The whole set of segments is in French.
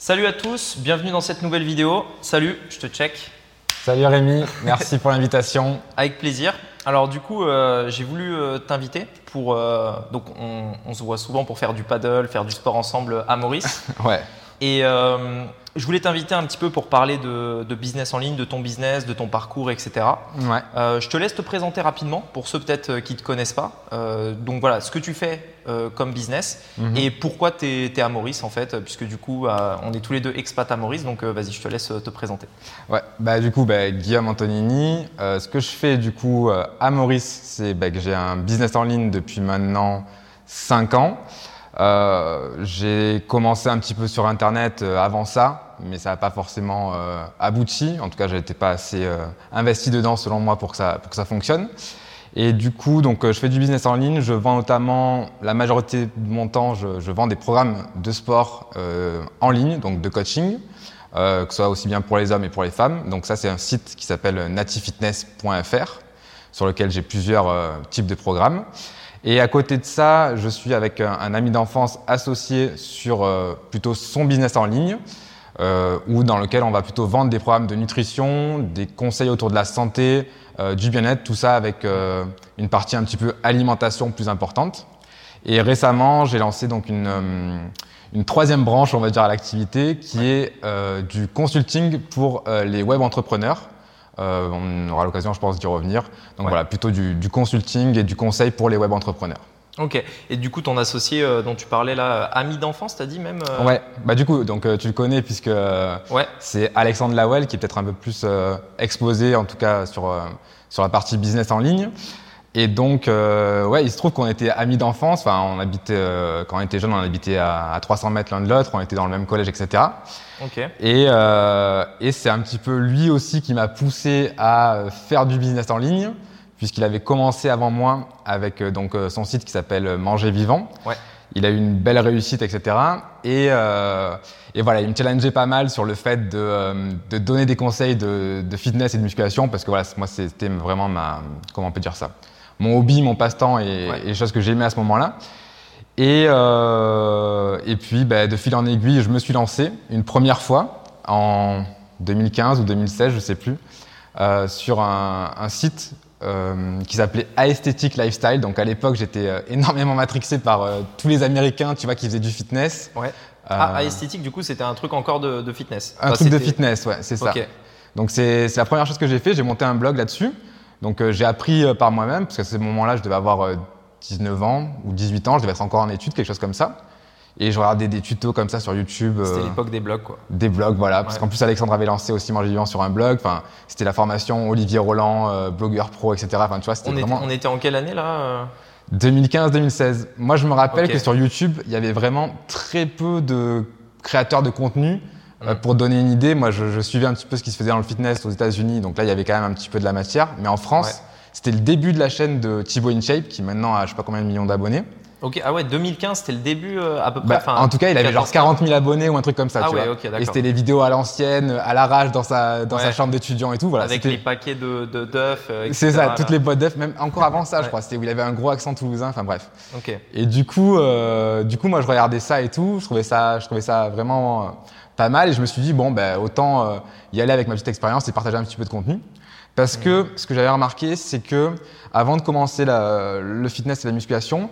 Salut à tous, bienvenue dans cette nouvelle vidéo. Salut, je te check. Salut Rémi, merci pour l'invitation. Avec plaisir. Alors du coup, euh, j'ai voulu euh, t'inviter pour... euh, donc on, on se voit souvent pour faire du paddle, faire du sport ensemble à Maurice. Ouais, Et euh, je voulais t'inviter un petit peu pour parler de, de business en ligne, de ton business, de ton parcours, etc. ouais. Euh, je te laisse te présenter rapidement pour ceux peut-être euh, qui ne te connaissent pas. Euh, donc voilà, ce que tu fais euh, comme business Mhm. et pourquoi tu es, à Maurice en fait, puisque du coup, on est tous les deux expats à Maurice. Donc vas-y, je te laisse te présenter. Ouais, bah du coup, bah, Guillaume Antonini. Ce que je fais du coup à Maurice, c'est bah, que j'ai un business en ligne depuis maintenant 5 ans. Euh, j'ai commencé un petit peu sur Internet euh, avant ça, mais ça n'a pas forcément euh, abouti. En tout cas, je n'étais pas assez investi dedans selon moi pour que ça, pour que ça fonctionne. Et du coup, donc, je fais du business en ligne. Je vends notamment, la majorité de mon temps, je, je vends des programmes de sport euh, en ligne, donc de coaching, euh, que ce soit aussi bien pour les hommes et pour les femmes. Donc ça, c'est un site qui s'appelle natifitness.fr, sur lequel j'ai plusieurs types de programmes. Et à côté de ça, je suis avec un, ami d'enfance associé sur euh, plutôt son business en ligne, euh, ou dans lequel on va plutôt vendre des programmes de nutrition, des conseils autour de la santé, euh, du bien-être, tout ça avec euh, une partie un petit peu alimentation plus importante. Et récemment, j'ai lancé donc une, une troisième branche, on va dire, à l'activité, qui est du consulting pour les web entrepreneurs. Euh, on aura l'occasion, je pense, d'y revenir. Donc Ouais. voilà, plutôt du, du consulting et du conseil pour les web entrepreneurs. Ok. Et du coup, ton associé euh, dont tu parlais là, ami d'enfance, t'as dit même euh, Ouais, bah du coup, donc euh, tu le connais puisque euh, Ouais. c'est Alexandre Lawel qui est peut-être un peu plus euh, exposé, en tout cas sur euh, sur la partie business en ligne. Et donc, euh, ouais, il se trouve qu'on était amis d'enfance. Enfin, on habitait euh, quand on était jeune, on habitait à, à 300 mètres l'un de l'autre. On était dans le même collège, etc. Ok. Et, euh, et c'est un petit peu lui aussi qui m'a poussé à faire du business en ligne, puisqu'il avait commencé avant moi avec euh, donc euh, son site qui s'appelle euh, Manger Vivant. Ouais. Il a eu une belle réussite, etc. Et, euh, et voilà, il me challengeait pas mal sur le fait de, euh, de donner des conseils de, de fitness et de musculation, parce que voilà, moi c'était vraiment ma, comment on peut dire ça, mon hobby, mon passe-temps et, Ouais. et les choses que j'aimais à ce moment-là. Et, euh, et puis, bah, de fil en aiguille, je me suis lancé une première fois en 2015 ou 2016, je sais plus, euh, sur un, un site euh, qui s'appelait Aesthetic Lifestyle. Donc à l'époque, j'étais énormément matrixé par tous les Américains, tu vois, qui faisaient du fitness. Ouais. Ah, du coup, c'était un truc encore de, de fitness. un Enfin, truc de fitness, ouais, c'est ça. Donc c'est c'est la première chose que j'ai fait. J'ai monté un blog là-dessus. Donc euh, j'ai appris euh, par moi-même, parce qu'à ce moment-là, je devais avoir euh, 19 ans ou 18 ans, je devais être encore en études, quelque chose comme ça. Et je regardais des tutos comme ça sur YouTube. C'était euh, l'époque des blogs, quoi. des blogs, voilà. Parce qu'en plus, Alexandre avait lancé aussi Manger Vivant sur un blog. Enfin, c'était la formation Olivier Roland, euh, blogueur pro, etc. Enfin, tu vois, c'était On était, vraiment on était en quelle année là euh? 2015-2016. Moi, je me rappelle que sur YouTube, il y avait vraiment très peu de créateurs de contenu. Euh, pour donner une idée, moi, je, je suivais un petit peu ce qui se faisait dans le fitness aux États-Unis. Donc là, il y avait quand même un petit peu de la matière. Mais en France, Ouais. c'était le début de la chaîne de Thibaut InShape, qui maintenant a je sais pas combien de millions d'abonnés. Ok. Ah ouais, 2015, c'était le début euh, à peu près. Bah, enfin, en tout cas, il avait genre 14, 40 000 abonnés ou un truc comme ça. Ah tu ouais, vois. ok, d'accord. Et c'était les vidéos à l'ancienne, à l'arrache dans sa dans Ouais. sa chambre d'étudiant et tout. Voilà, avec les paquets de, d'œufs. euh, C'est ça, là. toutes les boîtes d'œufs, même encore avant ça, Ouais. je crois. C'était où il avait un gros accent toulousain. Enfin bref. Ok. Et du coup, euh, du coup, moi, je regardais ça et tout. Je trouvais ça, je trouvais ça vraiment pas mal. Et je me suis dit bon, ben autant euh, y aller avec ma petite expérience et partager un petit peu de contenu. Parce que ce que j'avais remarqué, c'est que avant de commencer la- le fitness et la musculation,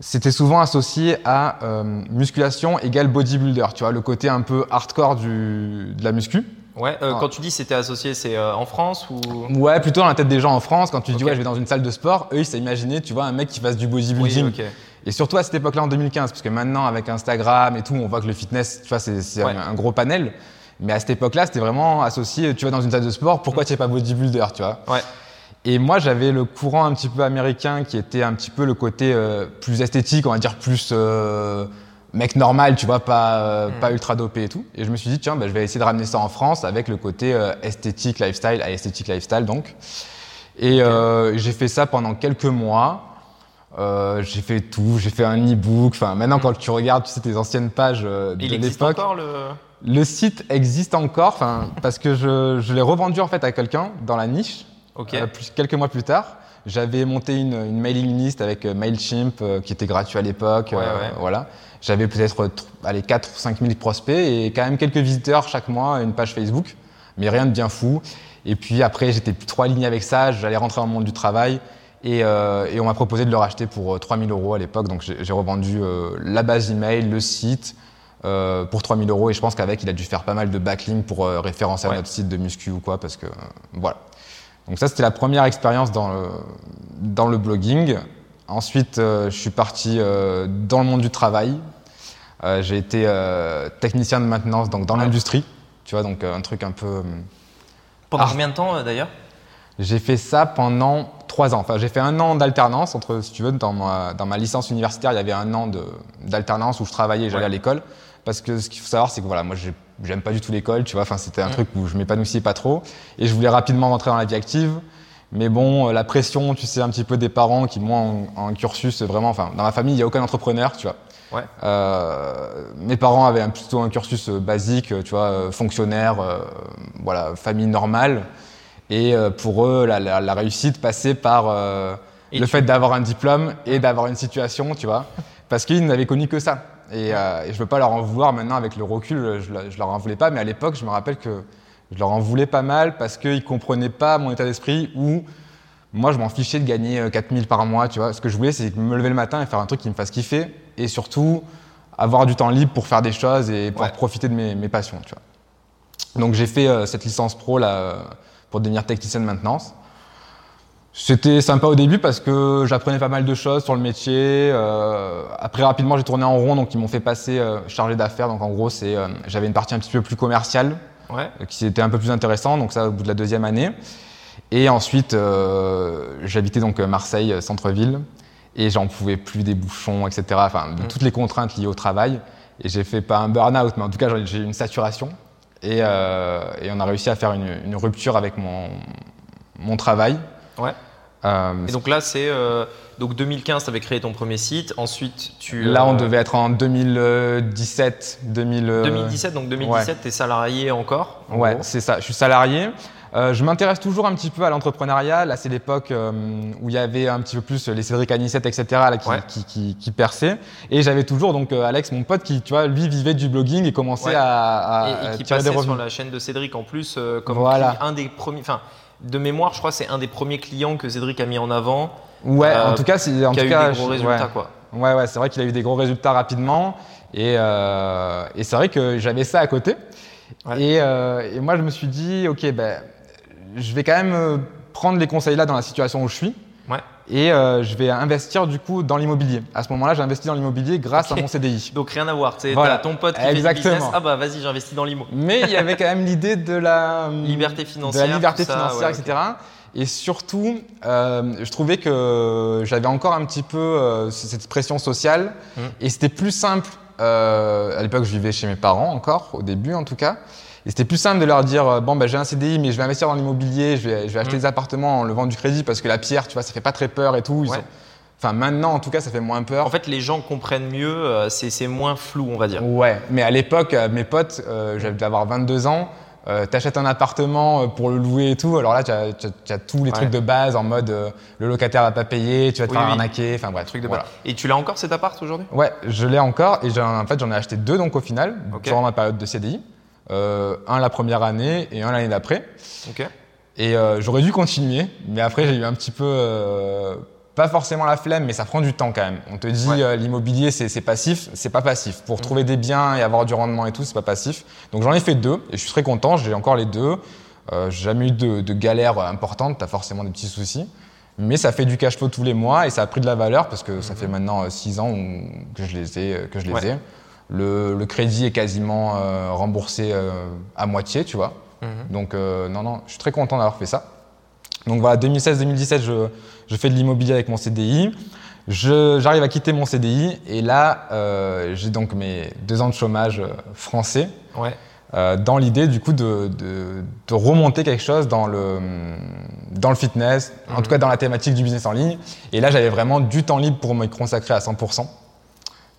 c'était souvent associé à euh, musculation égale bodybuilder. Tu vois, le côté un peu hardcore du, de la muscu. Ouais. euh, Ah. Quand tu dis c'était associé, c'est euh, en France ou? Ouais, plutôt dans la tête des gens en France. Quand tu dis ouais, je vais dans une salle de sport, eux, ils s'imaginaient, tu vois, un mec qui fasse du Oui, bodybuilding. Et surtout à cette époque-là, en 2015, parce que maintenant, avec Instagram et tout, on voit que le fitness, tu vois, c'est Ouais. un, gros panel. Mais à cette époque-là, c'était vraiment associé, tu vas dans une salle de sport, pourquoi tu n'es pas bodybuilder, tu vois? Ouais. Et moi, j'avais le courant un petit peu américain qui était un petit peu le côté euh, plus esthétique, on va dire plus euh, mec normal, tu vois, pas, euh, Mm. pas ultra dopé et tout. Et je me suis dit, tiens, bah, je vais essayer de ramener ça en France avec le côté esthétique, lifestyle, à esthétique, lifestyle donc. Et j'ai fait ça pendant quelques mois. Euh, j'ai fait tout, j'ai fait un e-book. Enfin, maintenant, quand tu regardes, tu sais, tes anciennes pages euh, de l'époque, encore le. le site existe encore. Enfin, parce que je, je l'ai revendu en fait à quelqu'un dans la niche Ok. euh, plus- quelques mois plus tard. j'avais monté une, une, mailing list avec Mailchimp qui était gratuit à l'époque. Ouais, ouais. Voilà. J'avais peut-être allez, 4 ou 5 000 prospects et quand même quelques visiteurs chaque mois, une page Facebook, mais rien de bien fou. Et puis après, j'étais plus trop aligné avec ça, j'allais rentrer dans le monde du travail. Et, euh, et on m'a proposé de le racheter pour 3000 euros à l'époque. Donc j'ai revendu euh, la base email, le site euh, pour 3000 euros. Et je pense qu'avec, il a dû faire pas mal de backlinks pour euh, référencer Ouais. à notre site de muscu ou quoi. Parce que euh, voilà. Donc ça, c'était la première expérience dans le, dans le blogging. Ensuite, euh, je suis parti euh, dans le monde du travail. Euh, j'ai été euh, technicien de maintenance donc dans Ouais. l'industrie. Tu vois, donc euh, un truc un peu. euh, Pendant combien de temps euh, d'ailleurs? J'ai fait ça pendant trois ans. Enfin, j'ai fait un an d'alternance entre, si tu veux, dans ma, dans ma licence universitaire, il y avait un an d'alternance où je travaillais et j'allais Ouais. à l'école. Parce que ce qu'il faut savoir, c'est que voilà, moi, j'ai- j'aime pas du tout l'école, tu vois. Enfin, c'était un Mm. truc où je m'épanouissais pas trop et je voulais rapidement rentrer dans la vie active. Mais bon, euh, la pression, tu sais, un petit peu des parents qui, moi, un cursus vraiment. Enfin, dans ma famille, il y a aucun entrepreneur, tu vois. Ouais. Euh, mes parents avaient un, plutôt un cursus euh, basique, tu vois, euh, fonctionnaire, euh, voilà, famille normale. Et euh, pour eux, la, la- la réussite passait par euh, le fait d'avoir un diplôme et d'avoir une situation, tu vois, parce qu'ils n'avaient connu que ça. Et, euh, et je veux pas leur en vouloir maintenant avec le recul, je, je leur en voulais pas, mais à l'époque, je me rappelle que je leur en voulais pas mal parce qu'ils comprenaient pas mon état d'esprit où moi, je m'en fichais de gagner euh, 4000 par mois, tu vois. Ce que je voulais, c'est me lever le matin et faire un truc qui me fasse kiffer et surtout avoir du temps libre pour faire des choses et pour Ouais. profiter de mes, mes passions, tu vois. Donc j'ai fait euh, cette licence pro là pour devenir technicien de maintenance. C'était sympa au début parce que j'apprenais pas mal de choses sur le métier. Euh, après rapidement j'ai tourné en rond donc ils m'ont fait passer euh, chargé d'affaires. Donc en gros c'est euh, j'avais une partie un petit peu plus commerciale Ouais. qui était un peu plus intéressant, donc ça au bout de la deuxième année. Et ensuite, j'habitais donc Marseille, centre-ville, et j'en pouvais plus des bouchons, etc. Enfin, de Mm. toutes les contraintes liées au travail. Et j'ai fait pas un burn-out, mais en tout cas, j'ai eu une saturation. Et, euh, et on a réussi à faire une, une rupture avec mon, mon travail. Ouais. Euh, Et donc là, c'est euh, donc 2015, tu avais créé ton premier site. Ensuite, tu là, on devait être en 2017, 2000, euh, 2017, donc 2017, tu es salarié encore. en Ouais, c'est ça. Je suis salarié. Euh, je m'intéresse toujours un petit peu à l'entrepreneuriat. Là, c'est l'époque euh, où il y avait un petit peu plus les Cédric Anissette, etc., là, qui, Ouais. qui, qui, qui perçaient. Et j'avais toujours donc euh, Alex, mon pote, qui, tu vois, lui vivait du blogging et commençait Ouais. à, à- et, et à qui tirer des passait sur revenus. la chaîne de Cédric en plus euh, comme Voilà. un des premiers. Enfin, de mémoire, je crois c'est un des premiers clients que Cédric a mis en avant, Ouais, en tout cas, c'est en qui a tout eu cas, des gros je- résultats. ouais. Quoi. Ouais, ouais, c'est vrai qu'il a eu des gros résultats rapidement. Et, euh, et c'est vrai que j'avais ça à côté. Et, euh, et moi, je me suis dit, OK, ben, je vais quand même euh, prendre les conseils là dans la situation où je suis. Ouais. Et euh, je vais investir du coup dans l'immobilier. À ce moment-là, j'ai investi dans l'immobilier grâce à mon CDI. Donc rien à voir. Sais, Voilà. ton pote qui fait du Exactement. business. Ah bah vas-y, j'investis dans l'IMO. Mais il y avait quand même l'idée de la Liberté de financière. la liberté ça, financière, ouais, etc. Et surtout, euh, je trouvais que j'avais encore un petit peu euh, cette pression sociale. Mm. Et c'était plus simple. à l'époque, je vivais chez mes parents encore, au début en tout cas. Et c'était plus simple de leur dire euh, bon, ben, j'ai un CDI, mais je vais investir dans l'immobilier, je vais, je vais acheter Mm. des appartements en levant du crédit parce que la pierre, tu vois, ça fait pas très peur et tout. Ils Ouais. sont- Enfin, maintenant, en tout cas, ça fait moins peur. En fait, les gens comprennent mieux, euh, c'est moins flou, on va dire. Ouais, mais à l'époque, euh, mes potes, euh, j'avais avoir 22 ans, euh, t'achètes un appartement pour le louer et tout, alors là, tu as, tous les Ouais. trucs de base en mode euh, le locataire va pas payer, tu vas te Oui, faire oui. arnaquer, enfin bref. Truc de voilà. base. Et tu l'as encore cet appart aujourd'hui? Ouais, je l'ai encore et en fait, j'en ai acheté deux donc au final, durant ma période de CDI. Euh, un la première année et un l'année d'après. Ok. Et euh, j'aurais dû continuer, mais après j'ai eu un petit peu, euh, pas forcément la flemme, mais ça prend du temps quand même. On te dit Ouais. euh, l'immobilier c'est passif, c'est pas passif. Pour trouver des biens et avoir du rendement et tout, c'est pas passif. Donc j'en ai fait deux et je suis très content, j'ai encore les deux. Euh, j'ai jamais eu de, de galère importante, t'as forcément des petits soucis. Mais ça fait du cash flow tous les mois et ça a pris de la valeur parce que ça fait maintenant 6 ans où- que je les ai. Que je les Ouais. ai. Le, le crédit est quasiment euh, remboursé euh, à moitié, tu vois. Mhm. Donc euh, non, non, je suis très content d'avoir fait ça. Donc voilà, 2016-2017, je, je fais de l'immobilier avec mon CDI. J'arrive à quitter mon CDI et là, j'ai donc mes deux ans de chômage français Ouais. dans l'idée du coup de, de, de remonter quelque chose dans le, dans le fitness, en Mhm. tout cas dans la thématique du business en ligne. Et là, j'avais vraiment du temps libre pour me consacrer à 100%.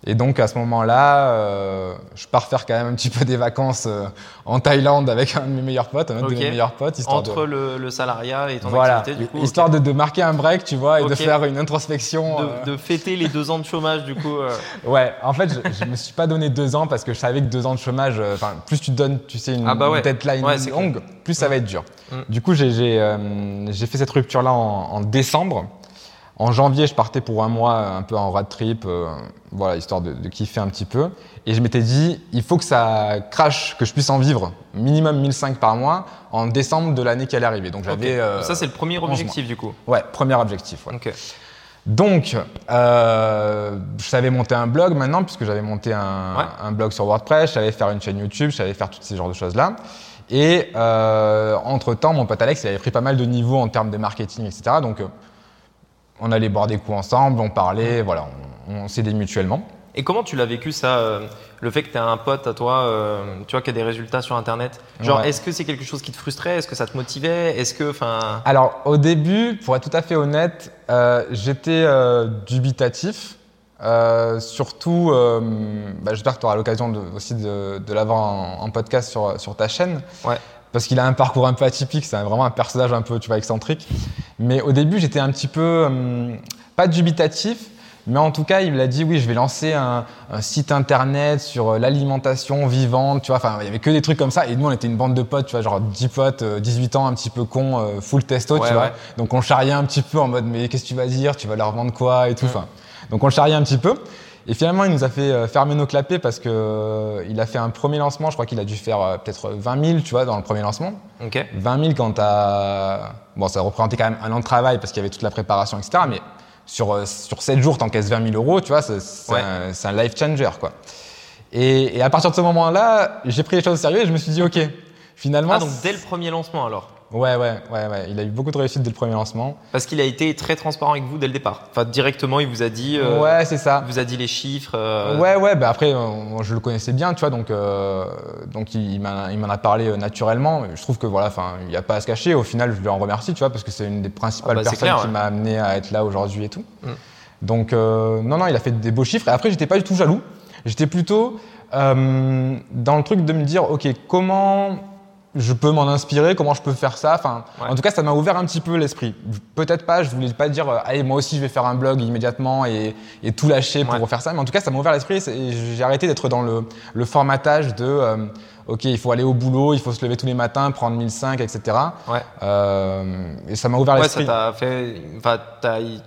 Et donc à ce moment-là, euh, je pars faire quand même un petit peu des vacances euh, en Thaïlande avec un de mes meilleurs potes, un autre de mes meilleurs potes, histoire Entre de le, le salariat et ton voilà, activité, du coup. histoire de, de marquer un break, tu vois, et de faire une introspection. euh, de, fêter les deux ans de chômage, du coup. Ouais, en fait, je, je me suis pas donné deux ans parce que je savais que deux ans de chômage, enfin, plus tu donnes, tu sais, une, Ah bah ouais. une deadline Ouais, longue, plus ça va être dur. Mm. Du coup, j'ai fait cette rupture-là en, en décembre. En janvier, je partais pour un mois un peu en road trip, euh, voilà, histoire de, de kiffer un petit peu. Et je m'étais dit, il faut que ça crache, que je puisse en vivre minimum 1005 par mois en décembre de l'année qui allait arriver. Donc j'avais. euh, Ça, c'est le premier 11 objectif, du coup. Ouais, premier objectif. ouais. Ok. Donc, euh, je savais monter un blog maintenant, puisque j'avais monté un, Ouais. un blog sur WordPress, je savais faire une chaîne YouTube, je savais faire tous ces genres de choses-là. Et euh, entre-temps, mon pote Alex, il avait pris pas mal de niveaux en termes de marketing, etc. Donc, euh, on allait boire des coups ensemble, on parlait, voilà, on, on s'aidait mutuellement. Et comment tu l'as vécu ça, euh, le fait que tu as un pote à toi, euh, tu vois, qui a des résultats sur Internet? Genre, Ouais. est-ce que c'est quelque chose qui te frustrait? Est-ce que ça te motivait? Est-ce que, enfin, Alors, au début, pour être tout à fait honnête, euh, j'étais dubitatif. Surtout, bah, j'espère que tu auras l'occasion aussi de, de l'avoir en, en podcast sur, sur ta chaîne. Ouais. Parce qu'il a un parcours un peu atypique, c'est vraiment un personnage un peu, tu vois, excentrique. Mais au début, j'étais un petit peu, hum, pas dubitatif, mais en tout cas, il m'a dit oui, je vais lancer un, un site internet sur euh, l'alimentation vivante, tu vois. Enfin, il y avait que des trucs comme ça. Et nous, on était une bande de potes, tu vois, genre 10 potes, euh, 18 ans, un petit peu cons, euh, full testo, Ouais, tu vois. ouais. Donc on charriait un petit peu en mode mais qu'est-ce que tu vas dire? Tu vas leur vendre quoi? Et tout. Donc on charriait un petit peu. Et finalement, il nous a fait euh, fermer nos clapets parce que euh, il a fait un premier lancement. Je crois qu'il a dû faire euh, peut-être 20 000, tu vois, dans le premier lancement. ok. 20 000 quand t'as. Bon, ça représentait quand même un an de travail parce qu'il y avait toute la préparation, etc. Mais sur, euh, sur 7 jours, t'encaisses 20 000 euros, tu vois, c'est Ouais. un, c'est un life changer, quoi. Et, et à partir de ce moment-là, j'ai pris les choses au sérieux et je me suis dit, OK, finalement. Ah, donc dès le premier lancement alors? Ouais, ouais, ouais, ouais. Il a eu beaucoup de réussite dès le premier lancement. Parce qu'il a été très transparent avec vous dès le départ. Enfin, directement, il vous a dit, euh, ouais, c'est ça. il vous a dit les chiffres. euh, Ouais, ouais, bah après, je le connaissais bien, tu vois, donc, euh, donc il, il m'en a- parlé naturellement. Je trouve que voilà, enfin, il n'y a pas à se cacher. Au final, je lui en remercie, tu vois, parce que c'est une des principales Ah bah, personnes clair, qui ouais. m'a amené à être là aujourd'hui et tout. Mm. Donc, non, non, il a fait des beaux chiffres. Et après, j'étais pas du tout jaloux. J'étais plutôt dans le truc de me dire, ok, comment je peux m'en inspirer, comment je peux faire ça. Enfin, Ouais. en tout cas, ça m'a ouvert un petit peu l'esprit. Peut-être pas, je voulais pas dire, euh, allez, moi aussi, je vais faire un blog immédiatement et, et tout lâcher pour Ouais. faire ça. Mais en tout cas, ça m'a ouvert l'esprit et j'ai arrêté d'être dans le, le formatage de, euh, ok, il faut aller au boulot, il faut se lever tous les matins, prendre 1005, etc. Ouais. Euh, et ça m'a ouvert Ouais, ça l'esprit. t'a fait. Enfin,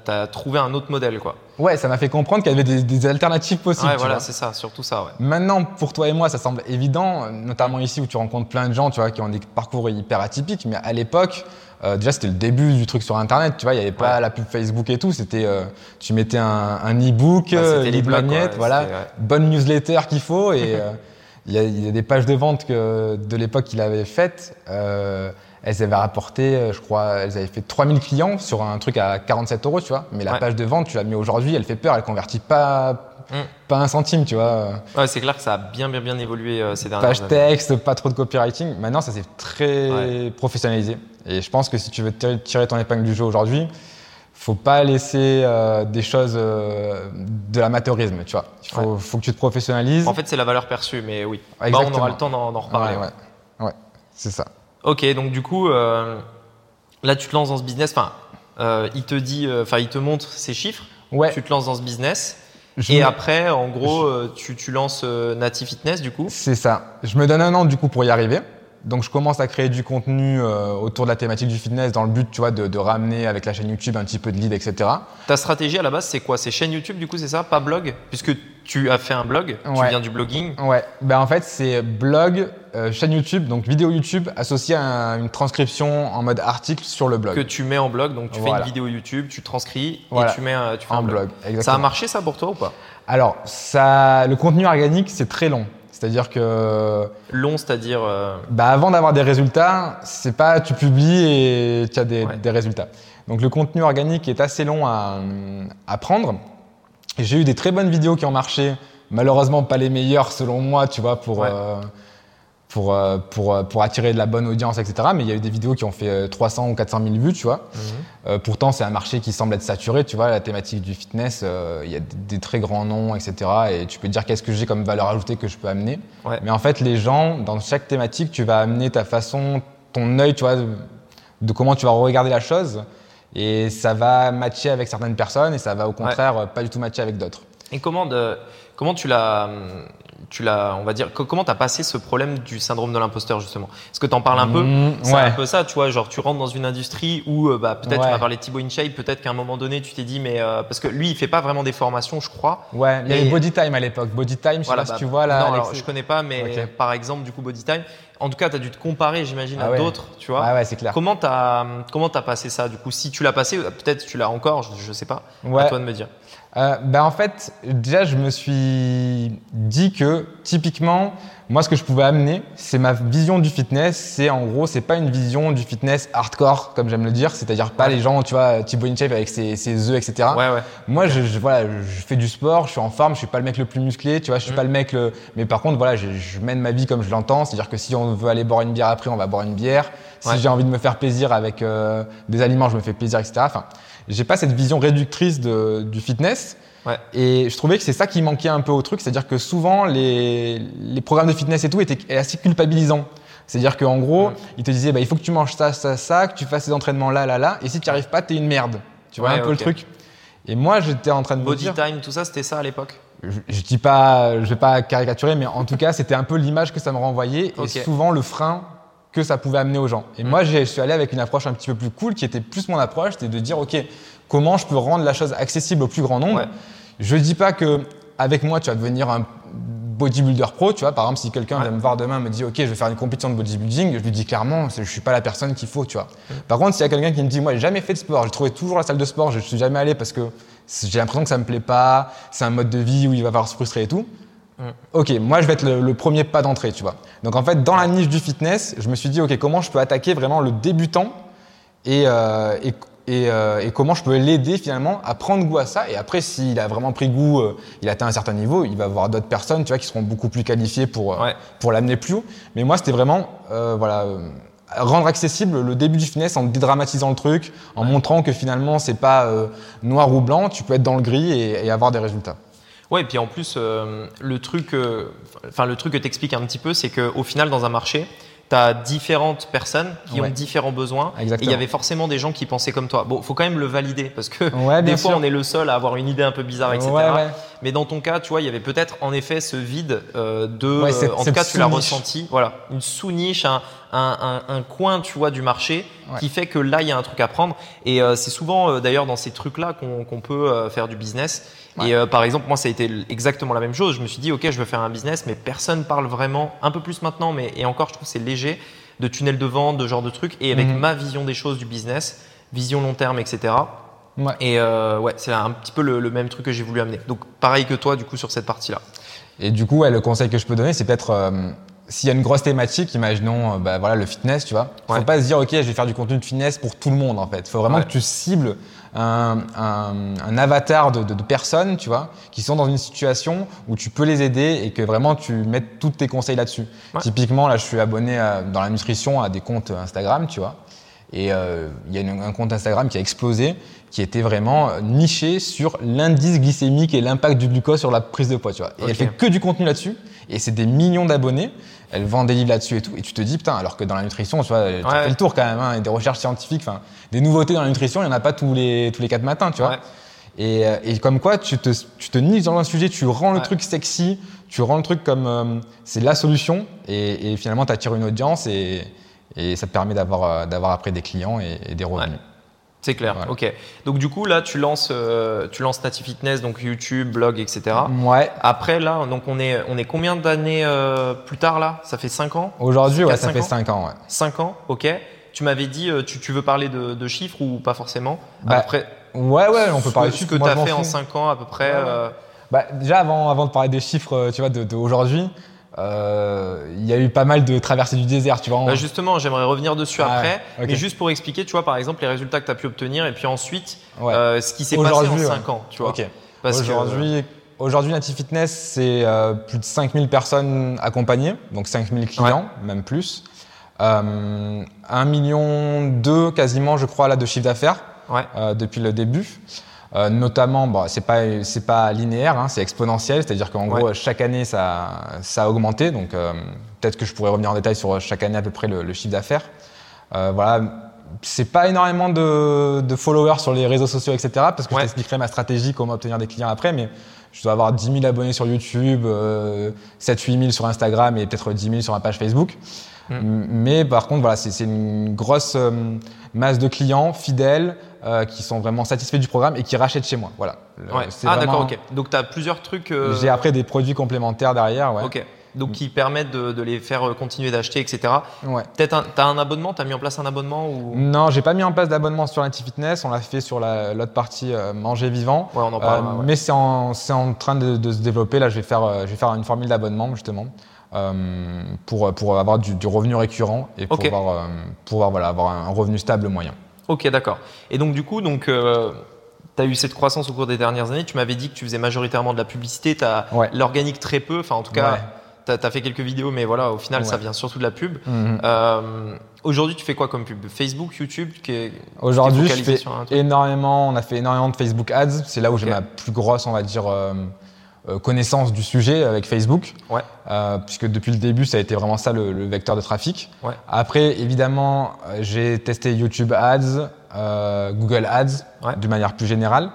t'as trouvé un autre modèle, quoi. Ouais, ça m'a fait comprendre qu'il y avait des, des alternatives possibles. Ouais, tu voilà, c'est ça, surtout ça, ouais. Maintenant, pour toi et moi, ça semble évident, notamment ici où tu rencontres plein de gens, tu vois, qui ont des parcours hyper atypiques. Mais à l'époque, euh, déjà, c'était le début du truc sur Internet. Tu vois, il n'y avait pas Ouais. la pub Facebook et tout. C'était, euh, tu mettais un, un e-book, Bah, une magnette, voilà, ouais. bonne newsletter qu'il faut. Et il y, a- il y a des pages de vente que, de l'époque qu'il avait faites. euh, elles avaient rapporté, euh, je crois, elles avaient fait 3000 clients sur un truc à 47 euros, tu vois. Mais la Ouais. page de vente, tu la mets aujourd'hui, elle fait peur, elle convertit pas, Mm. pas un centime, tu vois. Ouais, c'est clair que ça a bien, bien, bien évolué euh, ces dernières Page années. texte, pas trop de copywriting. Maintenant, ça s'est très Ouais. professionnalisé. Et je pense que si tu veux tirer ton épingle du jeu aujourd'hui, faut pas laisser euh, des choses euh, de l'amateurisme, tu vois. Il faut, faut que tu te professionnalises. En fait, c'est la valeur perçue, mais oui. Bah, on aura le temps d'en reparler. ouais, ouais. ouais. C'est ça. Ok, donc du coup, euh, là, tu te lances dans ce business. Enfin, il te dit, enfin, il te montre ses chiffres. Ouais. Tu te lances dans ce business. Je Et me- après, en gros, tu, tu lances Nati Fitness, du coup. C'est ça. Je me donne un an du coup pour y arriver. Donc je commence à créer du contenu euh, autour de la thématique du fitness dans le but, tu vois, de, de ramener avec la chaîne YouTube un petit peu de lead, etc. Ta stratégie à la base, c'est quoi? C'est chaîne YouTube, du coup, c'est ça? Pas blog? Puisque tu as fait un blog, tu viens du blogging. Ouais, ben en fait c'est blog, euh, chaîne YouTube, donc vidéo YouTube associée à un- une transcription en mode article sur le blog. que tu mets en blog. Donc, tu fais une vidéo YouTube, tu transcris Voilà. et tu, mets, un- tu fais un blog. blog, exactement. Ça a marché, ça, pour toi ou pas? Alors, ça, le contenu organique c'est très long. C'est-à-dire que Long, c'est-à-dire. euh, bah, avant d'avoir des résultats, c'est pas tu publies et tu as des, Ouais. des résultats. Donc le contenu organique est assez long à, à prendre. J'ai eu des très bonnes vidéos qui ont marché, malheureusement pas les meilleures selon moi, tu vois, pour, Ouais. euh, pour, euh, pour, euh, pour attirer de la bonne audience, etc. Mais il y a eu des vidéos qui ont fait euh, 300 ou 400 000 vues, tu vois. Mhm. Euh, pourtant, c'est un marché qui semble être saturé, tu vois. La thématique du fitness, euh, il y a des, des très grands noms, etc. Et tu peux dire qu'est-ce que j'ai comme valeur ajoutée que je peux amener. Ouais. Mais en fait, les gens, dans chaque thématique, tu vas amener ta façon, ton œil, tu vois, de, de comment tu vas regarder la chose. Et ça va matcher avec certaines personnes et ça va au contraire euh, pas du tout matcher avec d'autres. Et comment, de, comment tu l'as, tu l'as, on va dire, co- comment t'as passé ce problème du syndrome de l'imposteur justement? Est-ce que t'en parles un peu? Mmh, C'est ouais. un peu ça, tu vois, genre tu rentres dans une industrie où euh, bah, peut-être tu Ouais. vas parler de Thibaut InShape, peut-être qu'à un moment donné tu t'es dit, mais euh, parce que lui il fait pas vraiment des formations, je crois. Ouais, il y avait Body Time à l'époque. Body Time, je sais pas si bah, tu vois là. Non, Alex. alors, je connais pas, mais par exemple du coup Body Time. En tout cas, tu as dû te comparer, j'imagine, Ah à ouais. d'autres, tu vois. Ouais, ouais, c'est clair. Comment t'as comment t'as passé ça du coup? Si tu l'as passé, euh, peut-être tu l'as encore, je, je sais pas. Ouais. À toi de me dire. Euh, ben en fait, déjà, je me suis dit que typiquement, moi, ce que je pouvais amener, c'est ma vision du fitness. C'est en gros, c'est pas une vision du fitness hardcore, comme j'aime le dire. C'est-à-dire pas Ouais. les gens, tu vois, Thibaut InShape avec ses, ses œufs, etc. Ouais, ouais. Moi, je, je- voilà, je fais du sport, je suis en forme, je suis pas le mec le plus musclé, tu vois, je suis Mm. pas le mec le. Mais par contre, voilà, je, je mène ma vie comme je l'entends. C'est-à-dire que si on veut aller boire une bière après, on va boire une bière. Si j'ai envie de me faire plaisir avec euh, des aliments, je me fais plaisir, etc. Enfin, j'ai pas cette vision réductrice de, du fitness. Ouais. Et je trouvais que c'est ça qui manquait un peu au truc, c'est-à-dire que souvent les, les programmes de fitness et tout étaient assez culpabilisants. C'est-à-dire qu'en gros, ils te disaient, bah, il faut que tu manges ça, ça, ça, que tu fasses ces entraînements là, là, là, et si tu n'y arrives pas, t'es une merde. Tu vois Ouais, un peu le truc. Et moi, j'étais en train de me Body dire, time, tout ça, c'était ça à l'époque? je, je dis pas, je vais pas caricaturer, mais en tout cas, c'était un peu l'image que ça me renvoyait et souvent le frein que ça pouvait amener aux gens. Et Mm. moi, je suis allé avec une approche un petit peu plus cool, qui était plus mon approche, c'était de dire, ok, comment je peux rendre la chose accessible au plus grand nombre? Ouais. Je dis pas que avec moi, tu vas devenir un bodybuilder pro, tu vois. Par exemple, si quelqu'un Ouais. vient me voir demain, me dit, ok, je vais faire une compétition de bodybuilding, je lui dis clairement, je suis pas la personne qu'il faut, tu vois. Par contre, s'il y a quelqu'un qui me dit, moi, j'ai jamais fait de sport, j'ai trouvé toujours la salle de sport, je suis jamais allé parce que j'ai l'impression que ça me plaît pas, c'est un mode de vie où il va falloir se frustrer et tout. Ok, moi je vais être le, le premier pas d'entrée, tu vois. Donc en fait, dans la niche du fitness, je me suis dit, ok, comment je peux attaquer vraiment le débutant et, euh, et, et, euh, et comment je peux l'aider finalement à prendre goût à ça. Et après, s'il a vraiment pris goût, euh, il atteint un certain niveau, il va voir d'autres personnes, tu vois, qui seront beaucoup plus qualifiées pour, euh, Ouais. pour l'amener plus haut. Mais moi, c'était vraiment, euh, voilà. rendre accessible le début du fitness en dédramatisant le truc, en montrant que finalement c'est pas euh, noir ou blanc, tu peux être dans le gris et, et avoir des résultats. Ouais, et puis en plus, euh, le truc, euh, enfin le truc que t'expliques un petit peu, c'est qu'au final, dans un marché, tu as différentes personnes qui Ouais. ont différents besoins. Et il Exactement. y avait forcément des gens qui pensaient comme toi. Bon, faut quand même le valider parce que Ouais, des fois, sûr. on est le seul à avoir une idée un peu bizarre, etc. Ouais, ouais. Mais dans ton cas, tu vois, il y avait peut-être en effet ce vide euh, de. Ouais, en tout cas, tu l'as ressenti. Voilà, une sous-niche, un, un, un, un coin, tu vois, du marché Ouais. qui fait que là, il y a un truc à prendre. Et euh, c'est souvent euh, d'ailleurs dans ces trucs-là qu'on peut faire du business. Ouais. Et par exemple, moi, ça a été exactement la même chose. Je me suis dit, ok, je veux faire un business, mais personne parle vraiment, un peu plus maintenant, mais et encore, je trouve que c'est léger, de tunnel de vente, de genre de trucs. Et avec Mhm. ma vision des choses du business, vision long terme, etc. Ouais. Et euh, ouais, c'est un petit peu le, le même truc que j'ai voulu amener. Donc pareil que toi, du coup, sur cette partie-là. Et du coup, ouais, le conseil que je peux donner, c'est peut-être euh, s'il y a une grosse thématique, imaginons euh, bah, voilà, le fitness, tu vois. Faut Ouais. pas se dire, ok, je vais faire du contenu de fitness pour tout le monde, en fait. Faut vraiment Ouais. que tu cibles un, un- un avatar de, de- de personnes, tu vois, qui sont dans une situation où tu peux les aider et que vraiment tu mettes tous tes conseils là-dessus. Typiquement, là, je suis abonné à- dans la nutrition à des comptes Instagram, tu vois. Et euh, il y a une- un compte Instagram qui a explosé, qui était vraiment euh, niché sur l'indice glycémique et l'impact du glucose sur la prise de poids, tu vois. Et Ok. elle fait que du contenu là-dessus, et c'est des millions d'abonnés. Elle vend des livres là-dessus et tout, et tu te dis putain, alors que dans la nutrition, tu vois, tu Ouais. fais le tour quand même, hein, et des recherches scientifiques, enfin, des nouveautés dans la nutrition, il n'y en a pas tous les tous les quatre matins, tu vois. Ouais. Et, euh, et comme quoi, tu te, tu te niches dans un sujet, tu rends le Ouais. truc sexy, tu rends le truc comme euh, c'est la solution, et, et finalement, tu attires une audience et, et ça te permet d'avoir euh, d'avoir après des clients et, et des revenus. C'est clair. Voilà. Ok. Donc du coup, là, tu lances, euh, tu lances Nati Fitness, donc YouTube, blog, etc. Ouais. Après, là, donc on est, on est combien d'années euh, plus tard là? Ça fait 5 ans? Aujourd'hui, ouais, ça fait ans 5 ans. Ouais. 5 ans, ok. Tu m'avais dit, euh, tu, tu veux parler de, de chiffres ou pas forcément? Bah, peu près, ouais, ouais, on peut ce parler que- de ce chiffres. que Moi, tu as fait en fous. 5 ans à peu près. Ouais, ouais. euh, Bah, déjà, avant, avant de parler des chiffres, tu vois, de, de aujourd'hui, euh, il y a eu pas mal de traversées du désert, tu vois. bah, justement, j'aimerais revenir dessus Ah, après. Mais juste pour expliquer, tu vois, par exemple, les résultats que tu as pu obtenir et puis ensuite, Ouais. euh, ce qui s'est passé en Aujourd'hui, 5 ouais. ans, tu vois. Parce que- Aujourd'hui, Aujourd'hui, Native Fitness, c'est euh, plus de 5000 personnes accompagnées, donc 5000 clients, même plus. Euh, 1 million 2 quasiment, je crois, là, de chiffre d'affaires Ouais. euh, depuis le début. Euh, notamment, bon, c'est pas c'est pas linéaire, hein, c'est exponentiel, c'est-à-dire qu'en Ouais. gros chaque année ça ça a augmenté. Donc euh, peut-être que je pourrais revenir en détail sur chaque année à peu près le, le chiffre d'affaires. Euh, voilà, c'est pas énormément de, de followers sur les réseaux sociaux, etc. Parce que Ouais. je t'expliquerai ma stratégie, comment obtenir des clients après, mais je dois avoir 10 000 abonnés sur YouTube, euh, 7-8 000 sur Instagram et peut-être 10 000 sur ma page Facebook. Mm. M- Mais par contre, voilà, c'est c'est une grosse euh, masse de clients fidèles euh, qui sont vraiment satisfaits du programme et qui rachètent chez moi. Voilà. Ouais. Ah d'accord, ok. Donc tu as plusieurs trucs. euh, J'ai après des produits complémentaires derrière. Ouais. Ok. Donc qui permettent de, de les faire euh, continuer d'acheter, etc. Ouais. Peut-être un, t'as un abonnement, t'as mis en place un abonnement ou? Non, j'ai pas mis en place d'abonnement sur Native Fitness. On l'a fait sur la- l'autre partie euh, manger vivant. Ouais, on en parle. Mais c'est en, en train de, de se développer. Là, je vais faire, je vais faire une formule d'abonnement justement euh, pour, pour avoir du, du revenu récurrent et Ok. pouvoir, euh, pouvoir voilà, avoir un revenu stable moyen. Ok, d'accord. Et donc du coup, donc euh, tu as eu cette croissance au cours des dernières années. Tu m'avais dit que tu faisais majoritairement de la publicité. Tu as Ouais. l'organique très peu. Enfin, en tout cas, Ouais. tu as, fait quelques vidéos, mais voilà, au final, ça vient surtout de la pub. Mhm. Euh, Aujourd'hui, tu fais quoi comme pub? Facebook, YouTube Aujourd'hui, je fais énormément. On a fait énormément de Facebook Ads. C'est là où j'ai ma plus grosse, on va dire, euh, connaissance du sujet avec Facebook. Ouais. Euh, puisque depuis le début, ça a été vraiment ça le, le vecteur de trafic. Ouais. Après, évidemment, euh, j'ai testé YouTube Ads, euh, Google Ads, Ouais. de manière plus générale.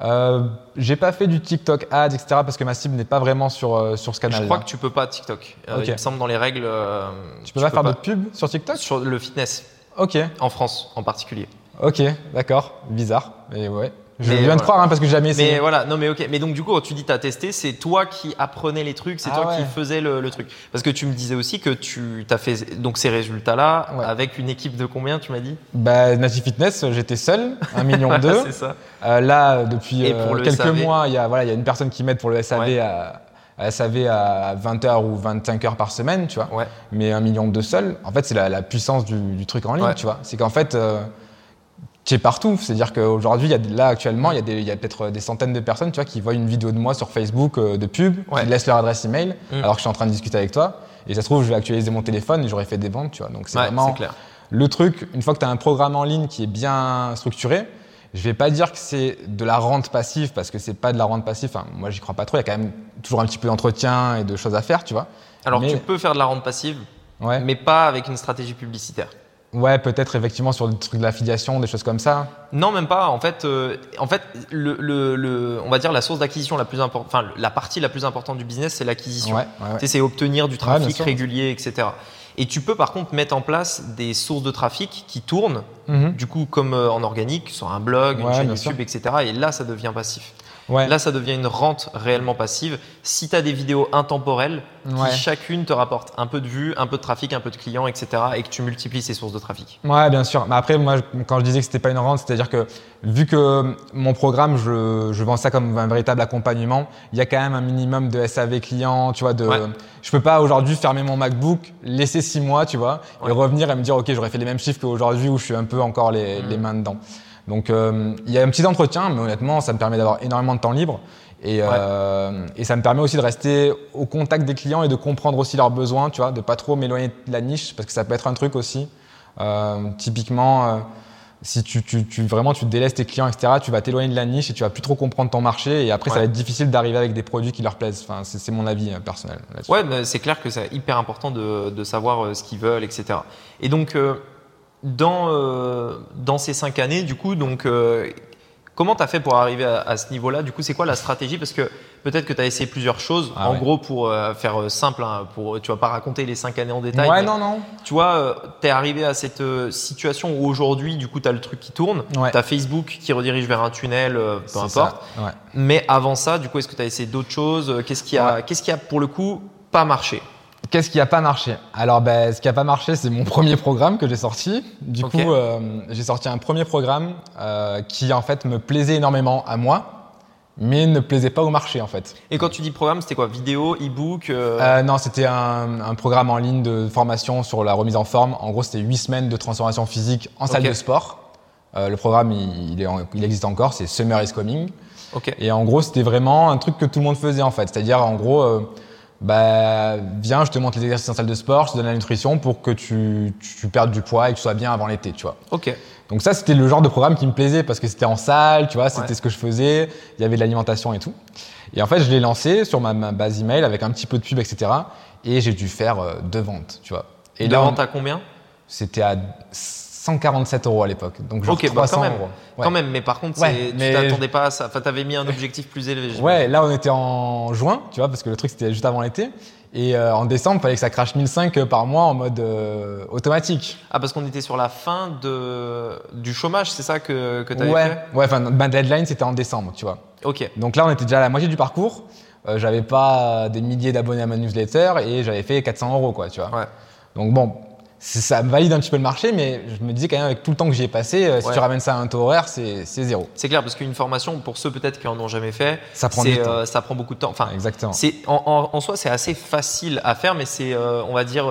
Euh, j'ai pas fait du TikTok Ads, etc. parce que ma cible n'est pas vraiment sur, euh, sur ce canal. Je crois que tu peux pas TikTok. Euh. Il me semble dans les règles. euh, tu peux pas faire de pub sur TikTok? Sur le fitness Ok, en France en particulier. ok, d'accord. Bizarre. Mais ouais. Je Mais viens voilà. de croire hein, parce que j'ai jamais essayé. Mais voilà, non mais ok. Mais donc du coup, quand tu dis t'as testé, c'est toi qui apprenais les trucs, c'est Ah toi qui faisais le, le truc. Parce que tu me disais aussi que tu as fait donc ces résultats-là Ouais. avec une équipe de combien, tu m'as dit? Bah, Native Fitness, j'étais seul, 1 million deux. C'est ça. Euh, là, depuis euh, quelques SAV? mois, il y a voilà, il y a une personne qui m'aide pour le SAV Ouais. à, SAV à 20 heures ou 25 heures par semaine, tu vois. Ouais. Mais 1 million de seul, en fait, c'est la, la puissance du, du truc en ligne, Ouais. tu vois. C'est qu'en fait, euh, tu es partout. C'est-à-dire qu'aujourd'hui, là actuellement, il y a, peut-être des centaines de personnes, tu vois, qui voient une vidéo de moi sur Facebook euh, de pub, Ouais. qui laissent leur adresse email, Mm. alors que je suis en train de discuter avec toi. Et ça se trouve, je vais actualiser mon téléphone et j'aurais fait des ventes, tu vois. Donc c'est Ouais, vraiment clair. le truc, une fois que tu as un programme en ligne qui est bien structuré, je vais pas dire que c'est de la rente passive parce que c'est pas de la rente passive. Enfin, moi, j'y crois pas trop. Il y a quand même toujours un petit peu d'entretien et de choses à faire, tu vois. Alors Mais- tu peux faire de la rente passive, Ouais. mais pas avec une stratégie publicitaire. Ouais, peut-être effectivement sur des trucs de l'affiliation, des choses comme ça. Non, même pas. En fait, euh, en fait, le, le- le- on va dire la source d'acquisition la plus importante, enfin la partie la plus importante du business, c'est l'acquisition. Ouais, ouais, ouais. Tu sais, c'est obtenir du trafic régulier, etc. Et tu peux par contre mettre en place des sources de trafic qui tournent, Mhm. du coup comme euh, en organique, sur un blog, une chaîne YouTube, etc. Et là, ça devient passif. Ouais. Là, ça devient une rente réellement passive. Si tu as des vidéos intemporelles Ouais. qui chacune te rapportent un peu de vues, un peu de trafic, un peu de clients, etc. et que tu multiplies ces sources de trafic. Ouais, bien sûr. Mais après, moi, quand je disais que c'était pas une rente, c'est-à-dire que vu que mon programme, je, je vends ça comme un véritable accompagnement, il y a quand même un minimum de SAV client, tu vois. De, Ouais. Je peux pas aujourd'hui fermer mon MacBook, laisser six mois, tu vois, et revenir et me dire, ok, j'aurais fait les mêmes chiffres qu'aujourd'hui où je suis un peu encore les, Mhm. les mains dedans. Donc, euh, il y a un petit entretien, mais honnêtement, ça me permet d'avoir énormément de temps libre. Et, euh, et ça me permet aussi de rester au contact des clients et de comprendre aussi leurs besoins, tu vois, de pas trop m'éloigner de la niche, parce que ça peut être un truc aussi. Euh, typiquement, si tu, tu, tu- vraiment tu délaisses tes clients, etc., tu vas t'éloigner de la niche et tu vas plus trop comprendre ton marché. Et après, ça va être difficile d'arriver avec des produits qui leur plaisent. Enfin, c'est mon avis personnel. là-dessus. Ouais, c'est clair que c'est hyper important de, de savoir ce qu'ils veulent, etc. Et donc, dans, euh, dans ces cinq années, du coup, donc, euh, comment tu as fait pour arriver à, à ce niveau-là? Du coup, c'est quoi la stratégie? Parce que peut-être que tu as essayé plusieurs choses. Ah en ouais. gros, pour euh, faire simple, hein, pour, tu vas pas raconter les cinq années en détail. ouais, mais non, non. Tu vois, tu es arrivé à cette situation où aujourd'hui, du coup, tu as le truc qui tourne. Ouais. Tu as Facebook qui redirige vers un tunnel, peu importe. ouais. Mais avant ça, du coup, est-ce que tu as essayé d'autres choses? Qu'est-ce qui, a, qu'est-ce qui a, pour le coup, pas marché? Qu'est-ce qui a pas marché? Alors, ben, ce qui a pas marché, c'est mon premier programme que j'ai sorti. Du coup, euh, j'ai sorti un premier programme euh, qui, en fait, me plaisait énormément à moi, mais ne plaisait pas au marché, en fait. Et quand tu dis programme, c'était quoi? Vidéo, e-book euh, non, c'était un, un programme en ligne de formation sur la remise en forme. En gros, c'était 8 semaines de transformation physique en salle de sport. Le programme, il, il est en- il existe encore, c'est Summer is Coming. Et en gros, c'était vraiment un truc que tout le monde faisait en fait. C'est-à-dire, en gros, bah, viens, je te montre les exercices en salle de sport, je te donne la nutrition pour que tu, tu perdes du poids et que tu sois bien avant l'été, tu vois. Ok. Donc ça, c'était le genre de programme qui me plaisait parce que c'était en salle, tu vois, c'était Ouais. ce que je faisais, il y avait de l'alimentation et tout. Et en fait, je l'ai lancé sur ma, ma base email avec un petit peu de pub, etc. Et j'ai dû faire euh, deux ventes, tu vois. Et Et de là, on- vente à combien? C'était à 147 euros à l'époque. Donc genre Ok, bah, 300 quand même. euros. Ouais. Quand même, mais par contre, Ouais, tu t'attendais pas à ça. Enfin, t'avais mis un objectif plus élevé. Ouais, là on était en juin, tu vois, parce que le truc c'était juste avant l'été. Et euh, en décembre, il fallait que ça crache 1005 par mois en mode euh, automatique. Ah, parce qu'on était sur la fin de... du chômage, c'est ça que, que t'avais Ouais, fait ouais, enfin, ma deadline c'était en décembre, tu vois. Ok. Donc là, on était déjà à la moitié du parcours. Euh, j'avais pas des milliers d'abonnés à ma newsletter et j'avais fait 400 euros, quoi, tu vois. Ouais. Donc bon, ça me valide un petit peu le marché, mais je me disais quand même avec tout le temps que j'y ai passé, euh, si Ouais. tu ramènes ça à un taux horaire, c'est zéro. C'est clair, parce qu'une formation, pour ceux peut-être qui en ont jamais fait, Ça prend euh, ça prend beaucoup de temps. Enfin, Exactement. en, en- en soi, c'est assez facile à faire, mais c'est, euh, on va dire,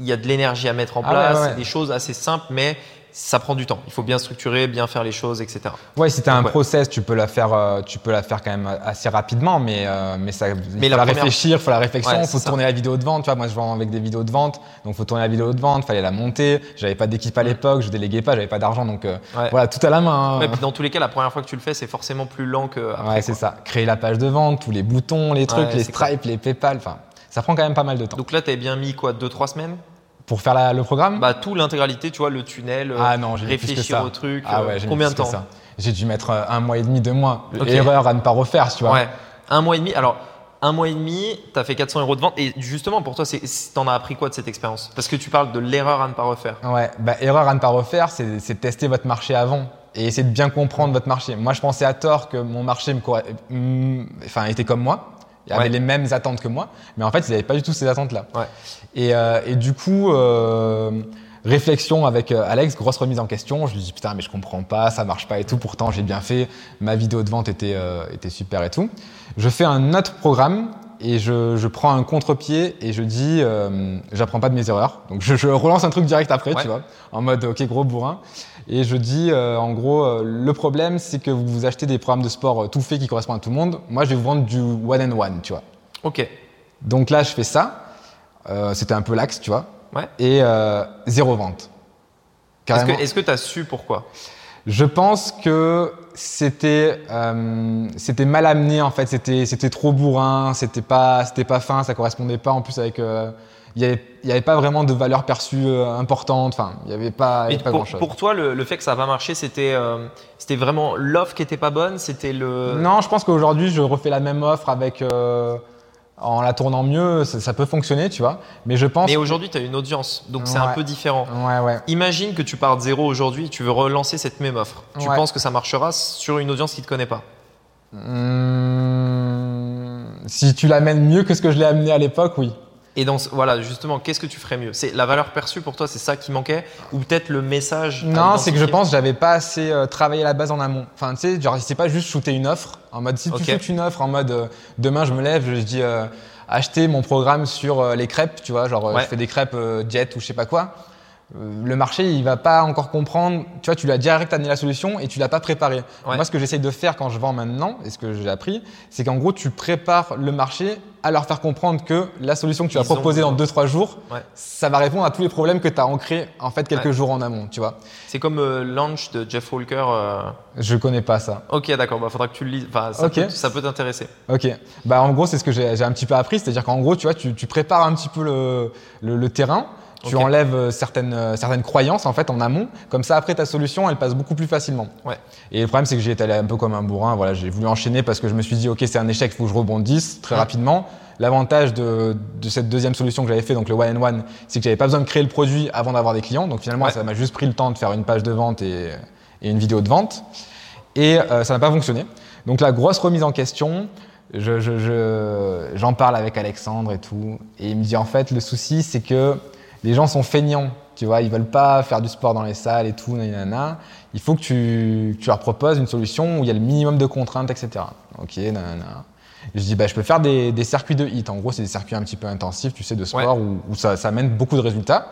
il y a de l'énergie à mettre en Ah place, ouais, ouais. c'est des choses assez simples, mais ça prend du temps. Il faut bien structurer, bien faire les choses, etc. Ouais, si tu as un Ouais. process, tu peux la faire, euh, tu peux la faire quand même assez rapidement, mais euh, mais ça, il Mais faut la première- réfléchir, il faut la réflexion, Ouais, il faut ça. tourner la vidéo de vente. Tu vois, moi je vends avec des vidéos de vente, donc faut tourner la vidéo de vente, fallait la monter. J'avais pas d'équipe à l'époque, je déléguais pas, j'avais pas d'argent, donc euh, Ouais. voilà, tout à la main. hein. Puis dans tous les cas, la première fois que tu le fais, c'est forcément plus lent que après. Ouais, c'est ça. Créer la page de vente, tous les boutons, les trucs, les stripes, les PayPal, enfin, ça prend quand même pas mal de temps. Donc là, tu bien mis quoi, 2-3 semaines? Pour faire la- le programme Bah, tout l'intégralité, tu vois, le tunnel, euh, Ah non, réfléchir au truc. Ah euh, ouais, combien de temps. J'ai dû mettre euh, un mois et demi, deux mois. Erreur à ne pas refaire, tu vois. Ouais, un mois et demi. Alors, un mois et demi, tu as fait 400 euros de vente. Et justement, pour toi, t'en as appris quoi de cette expérience? Parce que tu parles de l'erreur à ne pas refaire. Ouais, bah, erreur à ne pas refaire, c'est tester votre marché avant et essayer de bien comprendre votre marché. Moi, je pensais à tort que mon marché me corre- enfin, était comme moi, il avait Ouais. les mêmes attentes que moi, mais en fait, ils n'avaient pas du tout ces attentes-là. Ouais. Et, euh, et du coup, euh, réflexion avec euh, Alex, grosse remise en question. Je lui dis putain, mais je comprends pas, ça marche pas et tout. Pourtant, j'ai bien fait. Ma vidéo de vente était, euh, était super et tout. Je fais un autre programme et je, je prends un contre-pied et je dis euh, j'apprends pas de mes erreurs. Donc je, je relance un truc direct après, Ouais. tu vois, en mode ok gros bourrin. Et je dis euh, en gros euh, le problème c'est que vous vous achetez des programmes de sport tout faits qui correspondent à tout le monde. Moi je vais vous vendre du one and one, tu vois. Ok. Donc là je fais ça. C'était un peu l'axe, tu vois. Ouais. Et zéro vente. Est-ce que tu as su pourquoi? Je pense que c'était euh, c'était mal amené en fait, c'était c'était trop bourrin, c'était pas c'était pas fin, ça correspondait pas en plus avec euh, il y avait il y avait pas vraiment de valeur perçue euh, importante, enfin il y avait pas, y avait pas pour, grand chose. pour toi, le, le fait que ça n'a pas marché, c'était euh, c'était vraiment l'offre qui était pas bonne? C'était le. Non, je pense qu'aujourd'hui je refais la même offre avec euh, en la tournant mieux, ça, ça peut fonctionner, tu vois. Mais je pense Mais aujourd'hui, tu as une audience. Donc c'est un peu différent. ouais ouais. Imagine que tu pars de zéro aujourd'hui et tu veux relancer cette même offre. Tu penses que ça marchera sur une audience qui ne te connaît pas? Hum, si tu l'amènes mieux que ce que je l'ai amené à l'époque, oui. Et dans ce- voilà, justement, qu'est-ce que tu ferais mieux? C'est la valeur perçue pour toi, c'est ça qui manquait? Ou peut-être le message Non, c'est que je pense que j'avais pas assez euh, travaillé la base en amont. Enfin, tu sais, genre, c'est pas juste shooter une offre. En mode, si tu shootes une offre en mode, euh, demain je me lève, je dis, euh, acheter mon programme sur euh, les crêpes, tu vois, genre, Ouais. je fais des crêpes jet ou je sais pas quoi. Euh, le marché, il va pas encore comprendre. Tu vois, tu lui as direct amené la solution et tu l'as pas préparé. Ouais. Moi, ce que j'essaye de faire quand je vends maintenant, et ce que j'ai appris, c'est qu'en gros, tu prépares le marché à leur faire comprendre que la solution que tu vas Ils ont proposer dans besoin. 2-3 jours, Ouais. ça va répondre à tous les problèmes que tu as ancrés en fait quelques Ouais. jours en amont, tu vois. C'est comme euh, Launch de Jeff Walker. euh, Je connais pas ça. Ok, d'accord, bah faudra que tu le lises. Enfin, ça peut, ça peut t'intéresser. Ok. Bah en gros c'est ce que j'ai j'ai un petit peu appris, c'est-à-dire qu'en gros tu vois tu, tu prépares un petit peu le, le, le terrain, tu enlèves euh, certaines euh, certaines croyances en fait en amont, comme ça après ta solution elle passe beaucoup plus facilement. Ouais. Et le problème c'est que j'y étais allé un peu comme un bourrin, voilà j'ai voulu enchaîner parce que je me suis dit ok c'est un échec, il faut que je rebondisse très Ouais. rapidement. L'avantage de, de cette deuxième solution que j'avais fait, donc le one and one, c'est que j'avais pas besoin de créer le produit avant d'avoir des clients, donc finalement Ouais. ça m'a juste pris le temps de faire une page de vente et, et une vidéo de vente. Et euh, ça n'a pas fonctionné. Donc la grosse remise en question, je, je- je- j'en parle avec Alexandre et tout, et il me dit en fait le souci c'est que les gens sont feignants, tu vois, ils veulent pas faire du sport dans les salles et tout, nanana. Il faut que tu, tu leur proposes une solution où il y a le minimum de contraintes, etc. Ok, nanana. Je dis bah je peux faire des, des circuits de hit. En gros c'est des circuits un petit peu intensifs, tu sais, de sport où, où ça, ça amène beaucoup de résultats.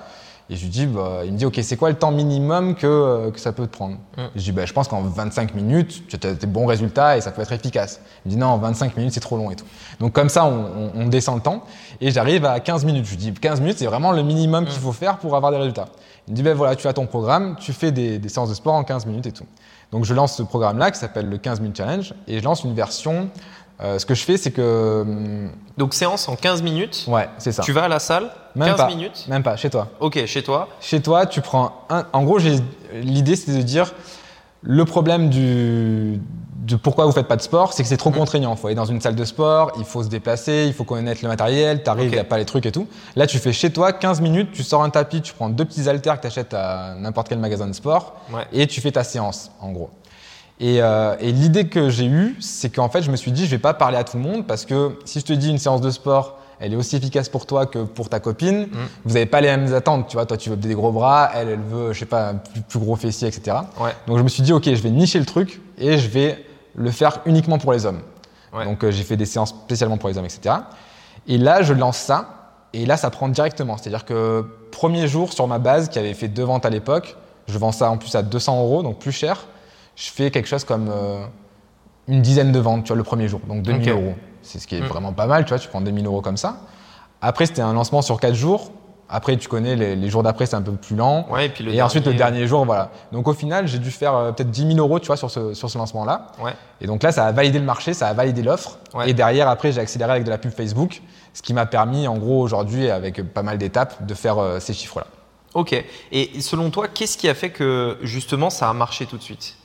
Et je lui dis, bah, il me dit, ok, c'est quoi le temps minimum que, euh, que ça peut te prendre Mm. Je dis, bah, je pense qu'en 25 minutes, tu as des bons résultats et ça peut être efficace. Il me dit, non, en 25 minutes, c'est trop long et tout. Donc comme ça, on, on- on descend le temps et j'arrive à 15 minutes. Je lui dis, 15 minutes, c'est vraiment le minimum qu'il Mm. faut faire pour avoir des résultats. Il me dit, ben voilà, tu as ton programme, tu fais des, des séances de sport en 15 minutes et tout. Donc je lance ce programme-là qui s'appelle le 15 minutes challenge et je lance une version. Euh, ce que je fais, c'est que. hum, Donc séance en 15 minutes. Ouais, c'est ça. Tu vas à la salle, Même 15 pas. minutes. Même pas, chez toi. Ok, chez toi. Chez toi, tu prends un. En gros, l'idée, c'était de dire le problème du, de pourquoi vous faites pas de sport, c'est que c'est trop Mhm. contraignant. Il faut aller dans une salle de sport, il faut se déplacer, il faut connaître le matériel, t'arrives, il n'y a pas les trucs et tout. Là, tu fais chez toi 15 minutes, tu sors un tapis, tu prends deux petits haltères que tu achètes à n'importe quel magasin de sport Ouais. et tu fais ta séance, en gros. Et, euh, et l'idée que j'ai eue, c'est qu'en fait, je me suis dit, je vais pas parler à tout le monde parce que si je te dis une séance de sport, elle est aussi efficace pour toi que pour ta copine. Vous n'avez pas les mêmes attentes, tu vois. Toi, tu veux des gros bras, elle, elle veut, je sais pas, un plus, plus gros fessier, etc. Ouais. Donc, je me suis dit, ok, je vais nicher le truc et je vais le faire uniquement pour les hommes. Ouais. Donc, euh, j'ai fait des séances spécialement pour les hommes, etc. Et là, je lance ça et là, ça prend directement. C'est-à-dire que premier jour sur ma base, qui avait fait deux ventes à l'époque, je vends ça en plus à 200 euros, donc plus cher. Je fais quelque chose comme euh, une dizaine de ventes, tu vois, le premier jour, donc 2000 Ok. euros. C'est ce qui est Mm. vraiment pas mal, tu vois, tu prends 2000 euros comme ça. Après, c'était un lancement sur 4 jours. Après, tu connais, les, les jours d'après, c'est un peu plus lent. Ouais, et puis le et ensuite, le dernier jour, voilà. Donc, au final, j'ai dû faire euh, peut-être 10 000 euros, tu vois, sur ce, sur ce lancement-là. Ouais. Et donc là, ça a validé le marché, ça a validé l'offre. Ouais. Et derrière, après, j'ai accéléré avec de la pub Facebook, ce qui m'a permis, en gros, aujourd'hui, avec pas mal d'étapes, de faire euh, ces chiffres-là. Ok. Et selon toi, qu'est-ce qui a fait que justement ça a marché tout de suite?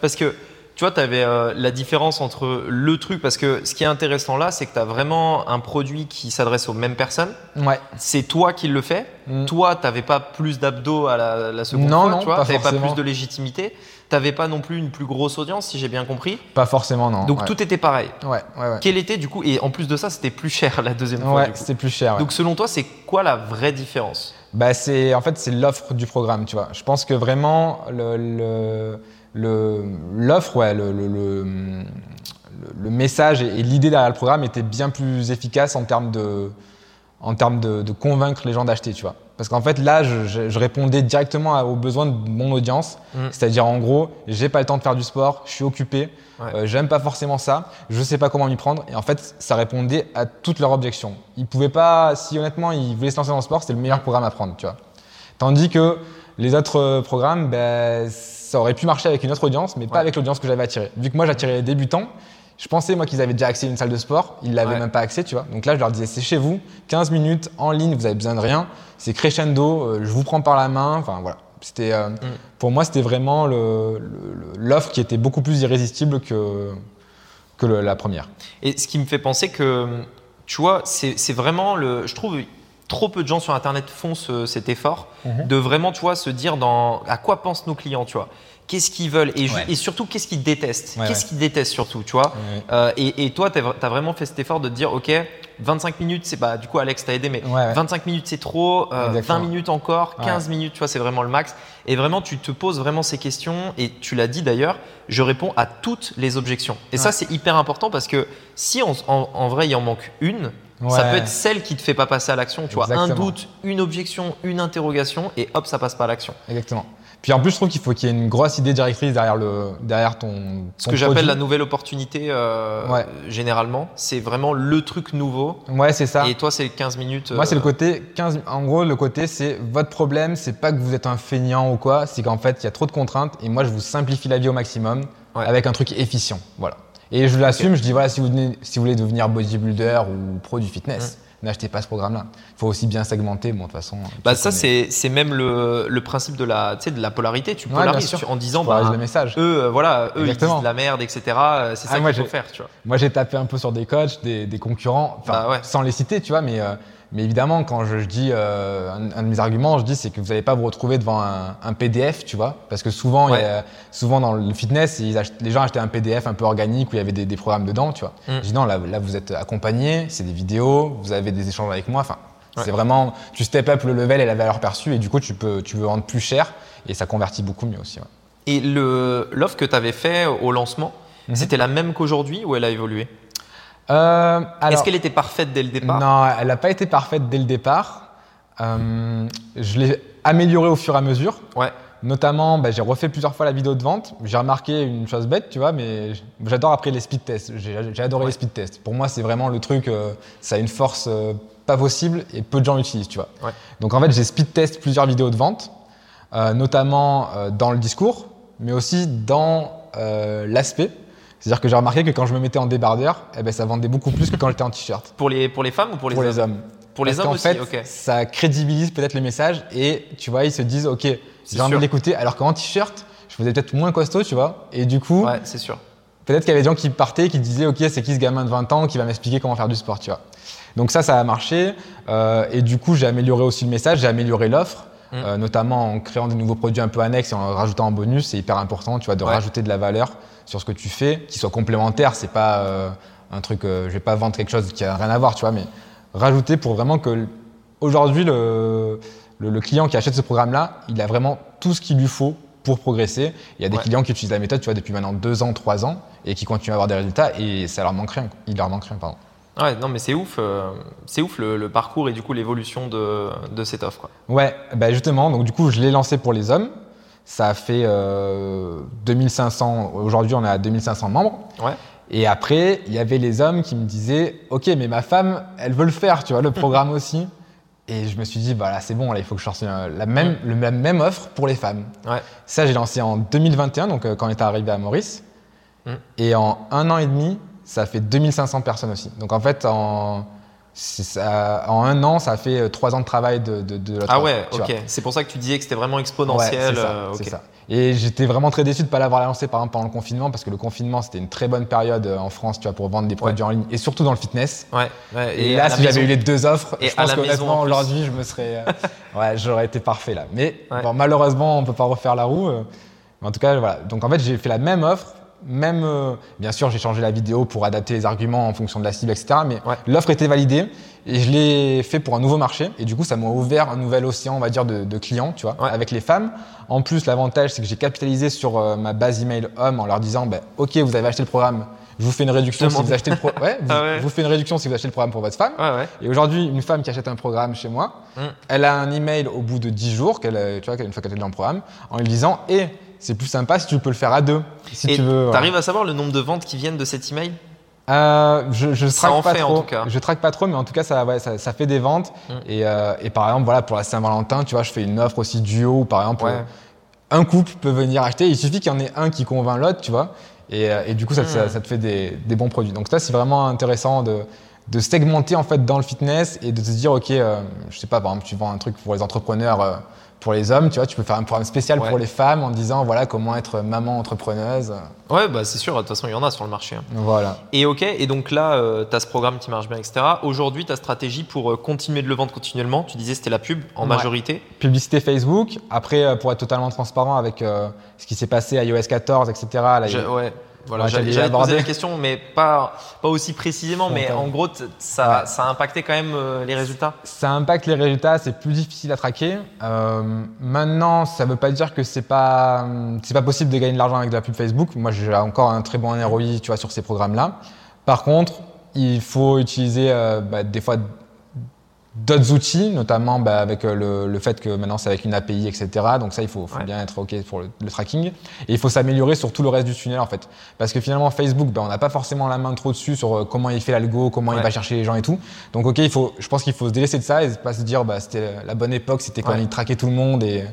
Parce que tu vois, tu avais la différence entre le truc, parce que ce qui est intéressant là, c'est que tu as vraiment un produit qui s'adresse aux mêmes personnes. Ouais. C'est toi qui le fais. Mm. Toi, tu n'avais pas plus d'abdos à la, la seconde Non, fois, non, tu vois. pas T'avais pas plus de légitimité. Tu n'avais pas non plus une plus grosse audience, si j'ai bien compris. Pas forcément, non. Donc ouais. tout était pareil. Ouais, ouais, ouais. Quel était du coup, et en plus de ça, c'était plus cher la deuxième fois. Ouais, c'était plus cher. Donc selon toi, c'est quoi la vraie différence? Bah, c'est en fait c'est l'offre du programme, tu vois. Je pense que vraiment le- l'offre, ouais, le, le, le- le- le message et, et l'idée derrière le programme était bien plus efficace en termes de en termes de, de convaincre les gens d'acheter, tu vois. Parce qu'en fait là, je, je- je répondais directement aux besoins de mon audience, Mm. c'est-à-dire en gros, j'ai pas le temps de faire du sport, je suis occupé, Ouais. euh, j'aime pas forcément ça, je sais pas comment m'y prendre, et en fait, ça répondait à toutes leurs objections. Ils pouvaient pas, si honnêtement ils voulaient se lancer dans le sport, c'était le meilleur programme à prendre, tu vois. Tandis que les autres euh, programmes, ben, ça aurait pu marcher avec une autre audience, mais pas avec l'audience que j'avais attirée. Vu que moi j'attirais les débutants, je pensais moi qu'ils avaient déjà accès à une salle de sport, ils l'avaient Ouais. même pas accès, tu vois. Donc là je leur disais c'est chez vous, 15 minutes en ligne, vous avez besoin de rien, c'est crescendo, euh, je vous prends par la main, enfin voilà. C'était euh, pour moi c'était vraiment le- le- le- l'offre qui était beaucoup plus irrésistible que que le- la première. Et ce qui me fait penser que, tu vois, c'est c'est vraiment le. Je trouve trop peu de gens sur Internet font ce- cet effort Mhm. de vraiment, tu vois, se dire dans à quoi pensent nos clients, tu vois. Qu'est-ce qu'ils veulent et, ju- Ouais. et surtout qu'est-ce qu'ils détestent. Ouais, qu'est-ce ouais. qu'ils détestent surtout, tu vois. Euh, et, et toi, tu as, vraiment fait cet effort de te dire, OK, 25 minutes, c'est pas. Du coup, Alex t'a aidé, mais Ouais, ouais. 25 minutes, c'est trop. euh, 20 Exactement. minutes encore, 15 minutes, tu vois, c'est vraiment le max. Et vraiment, tu te poses vraiment ces questions. Et tu l'as dit d'ailleurs, je réponds à toutes les objections. Et ça, c'est hyper important parce que si en, en- en vrai, il en manque une, ça peut être celle qui te fait pas passer à l'action. Tu vois, un doute, une objection, une interrogation, et hop, ça passe pas à l'action. Exactement. Puis en plus, je trouve qu'il faut qu'il y ait une grosse idée directrice derrière, le, derrière ton. Ce que j'appelle la nouvelle opportunité, euh, Ouais. généralement, c'est vraiment le truc nouveau. Ouais, c'est ça. Et toi, c'est 15 minutes. Moi, c'est le euh, côté 15. En gros, le côté, c'est votre problème, c'est pas que vous êtes un feignant ou quoi, c'est qu'en fait, il y a trop de contraintes et moi, je vous simplifie la vie au maximum Ouais. avec un truc efficient. Voilà. Et je l'assume, je dis voilà, si vous, venez- si vous voulez devenir bodybuilder ou pro du fitness, n'achetez pas ce programme-là. Il faut aussi bien segmenter, bon, de toute façon. Bah ça c'est c'est même le, le principe de la de la polarité. Tu polarises tu- en disant bah, le message. eux euh, voilà eux ils disent de la merde etc. euh, C'est Ah, ça moi, qu'il faut faire tu vois. Moi, j'ai tapé un peu sur des coachs, des, des concurrents, Bah ouais. sans les citer, tu vois, mais, euh, mais évidemment, quand je, je dis euh, un, un de mes arguments, je dis c'est que vous n'allez pas vous retrouver devant un, un PDF, tu vois, parce que souvent, il y a- souvent dans le fitness, ils les gens achetaient un PDF un peu organique où il y avait des, des programmes dedans, tu vois. Mm. Je dis non, là, là, vous êtes accompagné, c'est des vidéos, vous avez des échanges avec moi, enfin, Ouais. c'est vraiment, tu step up le level et la valeur perçue, et du coup, tu peux, tu veux vendre plus cher, et ça convertit beaucoup mieux aussi. ouais. Et l'offre que tu avais fait au lancement, Mhm. c'était la même qu'aujourd'hui ou elle a évolué? Euh, Est-ce qu'elle était parfaite dès le départ? Non, elle n'a pas été parfaite dès le départ. Euh, je l'ai amélioré au fur et à mesure. Ouais. Notamment, bah, j'ai refait plusieurs fois la vidéo de vente. J'ai remarqué une chose bête, tu vois, mais j'adore après les speed tests. J'ai adoré les speed tests. Pour moi, c'est vraiment le truc, euh, ça a une force euh, pas possible et peu de gens l'utilisent, tu vois. Ouais. Donc en fait, j'ai speed test plusieurs vidéos de vente, notamment dans le discours, mais aussi dans l'aspect. C'est-à-dire que j'ai remarqué que quand je me mettais en débardeur, eh ben, ça vendait beaucoup plus que quand j'étais en t-shirt. Pour les, pour les femmes ou pour les Pour hommes les hommes. Pour les Parce hommes aussi, fait, ok. ça crédibilise peut-être le message et tu vois, ils se disent, ok, j'ai envie de l'écouter. Alors qu'en t-shirt, je faisais peut-être moins costaud, tu vois. Et du coup, Ouais, c'est sûr. peut-être qu'il y avait des gens qui partaient, qui disaient, ok, c'est qui ce gamin de 20 ans qui va m'expliquer comment faire du sport, tu vois. Donc ça, ça a marché. Euh, et du coup, j'ai amélioré aussi le message, j'ai amélioré l'offre. Mm. euh, notamment en créant des nouveaux produits un peu annexes et en rajoutant en bonus, c'est hyper important, tu vois, de Ouais. rajouter de la valeur sur ce que tu fais, qui soit complémentaire, c'est pas euh, un truc, euh, je vais pas vendre quelque chose qui a rien à voir, tu vois, mais rajouter pour vraiment que aujourd'hui le, le, le client qui achète ce programme-là, il a vraiment tout ce qu'il lui faut pour progresser. Il y a des Ouais. clients qui utilisent la méthode, tu vois, depuis maintenant deux ans, trois ans, et qui continuent à avoir des résultats, et ça leur manque rien, il leur manque rien, pardon. Ouais, non, mais c'est ouf, euh, c'est ouf le, le parcours et du coup l'évolution de, de cette offre. Quoi. Ouais, bah justement, donc du coup, je l'ai lancé pour les hommes. Ça a fait euh, 2500, aujourd'hui on est à 2500 membres. Ouais. Et après, il y avait les hommes qui me disaient, ok, mais ma femme, elle veut le faire, tu vois, le programme aussi. Et je me suis dit, voilà, c'est bon, là, il faut que je sorte euh, la même, le même, même offre pour les femmes. Ouais. Ça, j'ai lancé en 2021, donc euh, quand on est arrivé à Maurice. Mm. Et en un an et demi, ça fait 2500 personnes aussi. Donc en fait, en, c'est ça- en un an, ça a fait euh, trois ans de travail de, de, de Ah ouais, ok. C'est pour ça que tu disais que c'était vraiment Ouais, exponentiel. c'est ça, euh, ça. Et j'étais vraiment très déçu de ne pas l'avoir lancé par exemple pendant le confinement parce que le confinement c'était une très bonne période euh, en France tu vois, pour vendre des produits en ligne et surtout dans le fitness. Ouais, ouais, Et, là, si j'avais eu les deux offres, Et je pense qu'honnêtement aujourd'hui je me serais, euh, ouais, j'aurais été parfait là. Mais Ouais. bon, malheureusement on peut pas refaire la roue. euh, mais en tout cas voilà. Donc en fait j'ai fait la même offre. Même, euh, bien sûr, j'ai changé la vidéo pour adapter les arguments en fonction de la cible, etc. Mais Ouais. l'offre était validée et je l'ai fait pour un nouveau marché. Et du coup, ça m'a ouvert un nouvel océan, on va dire, de, de clients, tu vois, Ouais. avec les femmes. En plus, l'avantage, c'est que j'ai capitalisé sur euh, ma base email homme en leur disant, bah, OK, vous avez acheté le programme, je vous fais une réduction si vous achetez le pro- ouais, vous, Ah ouais. je vous fais une réduction si vous achetez le programme pour votre femme. Et aujourd'hui, une femme qui achète un programme chez moi, Mm. elle a un email au bout de 10 jours, qu'elle, tu vois, une fois qu'elle est dans le programme, en lui disant, et c'est plus sympa si tu peux le faire à deux, si Et tu veux. t'arrives à savoir le nombre de ventes qui viennent de cet email? Euh, je je Ça traque en pas fait, en trop. tout cas. Je traque pas trop, mais en tout cas, ça, ouais, ça, ça fait des ventes. Mm. Et, euh, et par exemple, voilà, pour la Saint-Valentin, tu vois, je fais une offre aussi duo où par exemple, Ouais. euh, un couple peut venir acheter. Il suffit qu'il y en ait un qui convainc l'autre, tu vois. Et, et du coup, ça, Mm. ça te fait des, des bons produits. Donc ça, c'est vraiment intéressant de, de segmenter en fait dans le fitness et de se dire, ok, euh, je sais pas, par exemple, tu vends un truc pour les entrepreneurs. Euh, pour les hommes, tu vois, tu peux faire un programme spécial Ouais. pour les femmes en disant voilà comment être maman entrepreneuse. Ouais, bah c'est sûr, de toute façon, il y en a sur le marché. hein. Voilà. Et ok, et donc là, tu as ce programme qui marche bien, etc. Aujourd'hui, ta stratégie pour euh, continuer de le vendre continuellement, tu disais c'était la pub en Ouais. majorité. publicité Facebook. Après, euh, pour être totalement transparent avec euh, ce qui s'est passé à iOS 14, etc. Là, il- Je- ouais, voilà, Ouais, j'allais te poser la question, mais pas, pas aussi précisément, mais en gros, ça, Ouais. ça a impacté quand même euh, les résultats. Ça impacte les résultats, c'est plus difficile à traquer. Euh, maintenant, ça ne veut pas dire que c'est pas hum, pas possible de gagner de l'argent avec de la pub Facebook. Moi, j'ai encore un très bon ROI, tu vois, sur ces programmes-là. Par contre, il faut utiliser euh, bah, des fois d'autres outils, notamment bah, avec euh, le, le fait que maintenant c'est avec une API, etc. Donc ça, il faut, faut Ouais. bien être OK pour le, le tracking. Et il faut s'améliorer sur tout le reste du tunnel, en fait. Parce que finalement, Facebook, bah, on n'a pas forcément la main trop dessus sur euh, comment il fait l'algo, comment il va chercher les gens et tout. Donc OK, il faut, je pense qu'il faut se délaisser de ça et pas se dire, bah, c'était la bonne époque, c'était quand Ouais. il traquait tout le monde et,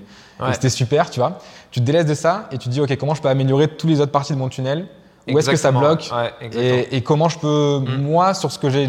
c'était super, tu vois. Tu te délaisses de ça et tu te dis, OK, comment je peux améliorer toutes les autres parties de mon tunnel Où est-ce que ça bloque Ouais, et, et comment je peux, Mm. moi, sur ce que j'ai,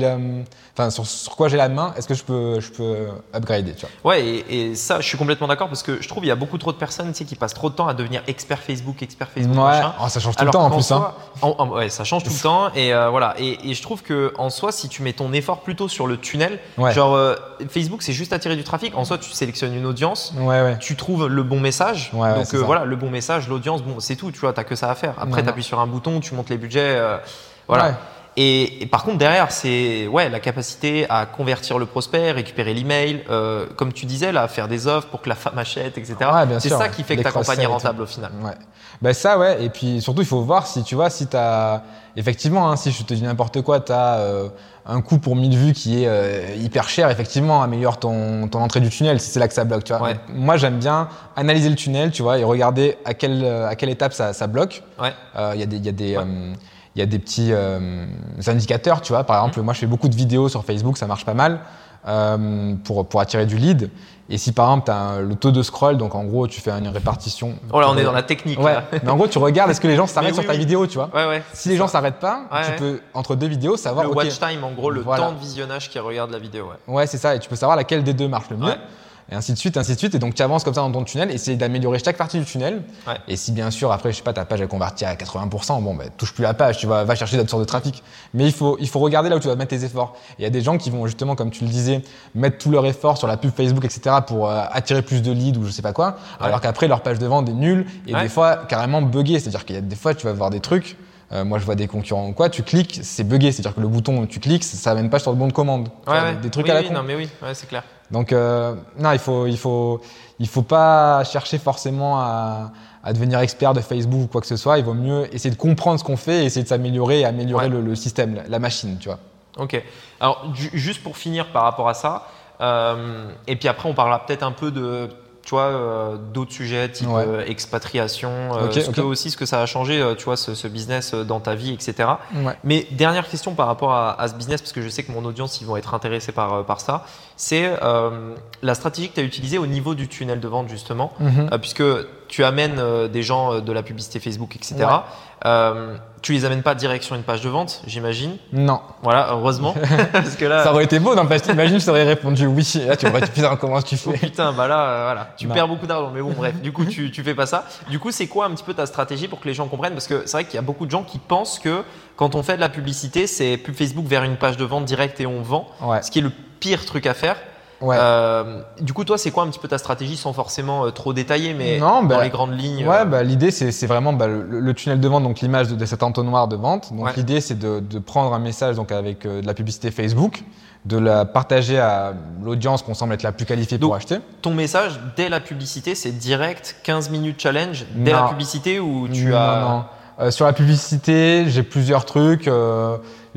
enfin, sur, sur quoi j'ai la main, est-ce que je peux, je peux upgrader, tu vois? Ouais, et, et ça, je suis complètement d'accord parce que je trouve il y a beaucoup trop de personnes tu sais, qui passent trop de temps à devenir expert Facebook, expert Facebook, Ouais, machin. oh, ça change tout le temps en plus. hein. soi- en- en- ouais, ça change tout le temps et euh, voilà. Et, et je trouve que en soi, si tu mets ton effort plutôt sur le tunnel, Ouais. genre euh, Facebook, c'est juste attirer du trafic. En soi, tu sélectionnes une audience, Ouais, tu trouves le bon message. Donc euh, voilà, le bon message, l'audience, bon, c'est tout. Tu vois, t'as que ça à faire. Après, tu appuies sur un bouton, tu montes les budgets, euh, voilà. Et, et par contre, derrière, c'est ouais, la capacité à convertir le prospect, récupérer l'email, euh, comme tu disais, là, faire des offres pour que la femme achète, etc. Ouais, c'est ça qui fait que ta campagne est rentable au final. Ouais. Ben ça, ouais. Et puis surtout, il faut voir si tu vois, si tu as. Effectivement, hein, si je te dis n'importe quoi, tu as un coût pour 1000 vues qui est euh, hyper cher, effectivement, améliore ton, ton entrée du tunnel si c'est là que ça bloque. Tu vois. Ouais. Moi, j'aime bien analyser le tunnel, tu vois, et regarder à quelle, euh, à quelle étape ça, ça bloque. Ouais. Euh, Il y a des. il Y a des Ouais. euh, il y a des petits euh, indicateurs, tu vois. Par exemple, moi, je fais beaucoup de vidéos sur Facebook, ça marche pas mal euh, pour, pour attirer du lead. Et si par exemple, tu as le taux de scroll, donc en gros, tu fais une répartition. Oh là, on est dans la technique. Ouais, là. mais en gros, tu regardes est-ce que les gens s'arrêtent sur ta oui. vidéo, tu vois. Ouais, ouais. Si les gens s'arrêtent pas, tu peux entre deux vidéos savoir. le watch time, en gros, le Voilà. temps de visionnage qui regarde la vidéo. Ouais. Ouais, c'est ça, et tu peux savoir laquelle des deux marche le mieux. Et ainsi de suite, ainsi de suite. Et donc tu avances comme ça dans ton tunnel, essayer d'améliorer chaque partie du tunnel. Ouais. Et si bien sûr après, je sais pas, ta page est convertie à 80%, bon, bah, touche plus la page, tu vas va chercher d'autres sources de trafic. Mais il faut, il faut regarder là où tu vas mettre tes efforts. Il y a des gens qui vont justement, comme tu le disais, mettre tout leur effort sur la pub Facebook, etc. pour euh, attirer plus de leads ou je sais pas quoi. Ouais. Alors qu'après leur page de vente est nulle et Ouais. des fois carrément buggée. C'est-à-dire qu'il y a des fois tu vas voir des trucs. euh, moi, je vois des concurrents ou quoi, tu cliques, c'est buggé. C'est-à-dire que le bouton tu cliques, ça amène pas sur le bon de commande. Vois, ouais. Des, des trucs Oui, à la oui, con. Non, mais oui, ouais, c'est clair. Donc euh, non, il faut, il faut, il faut pas chercher forcément à, à devenir expert de Facebook ou quoi que ce soit. Il vaut mieux essayer de comprendre ce qu'on fait, et essayer de s'améliorer et améliorer Ouais. le, le système, la, machine, tu vois. Ok. Alors, ju- juste pour finir par rapport à ça, euh, et puis après, on parlera peut-être un peu de, tu vois, euh, d'autres sujets type Ouais. euh, expatriation, euh, Ok, ce que aussi ce que ça a changé, euh, tu vois, ce, ce business dans ta vie, etc. Ouais. Mais dernière question par rapport à, à ce business, parce que je sais que mon audience, ils vont être intéressés par, par ça, c'est la stratégie que tu as utilisée au niveau du tunnel de vente, justement, Mhm. puisque tu amènes euh, des gens euh, de la publicité Facebook, etc. Ouais. Euh, tu les amènes pas direct sur une page de vente, j'imagine? Non, Voilà, heureusement. parce que là, ça aurait été beau, non Parce que t'imagines, je t'aurais répondu oui. Et là, tu aurais dit putain, comment tu Oh fais? putain, bah là, euh, voilà, tu Non. perds beaucoup d'argent. Mais bon, bref, du coup, tu, tu fais pas ça. Du coup, c'est quoi un petit peu ta stratégie pour que les gens comprennent? Parce que c'est vrai qu'il y a beaucoup de gens qui pensent que quand on fait de la publicité, c'est pub Facebook vers une page de vente directe et on vend, Ouais, ce qui est le pire truc à faire. Ouais. Euh, du coup, toi, c'est quoi un petit peu ta stratégie sans forcément euh, trop détailler, mais Non, dans bah, les grandes lignes Ouais, euh, bah, l'idée c'est vraiment bah, le, le tunnel de vente, donc l'image de, de cet entonnoir de vente. Donc Ouais. l'idée c'est de, de prendre un message donc avec de la publicité Facebook, de la partager à l'audience qu'on semble être la plus qualifiée Donc, pour acheter. Ton message dès la publicité, c'est direct 15 minutes challenge dès Non. la publicité ou tu non, as. non. Sur la publicité, j'ai plusieurs trucs.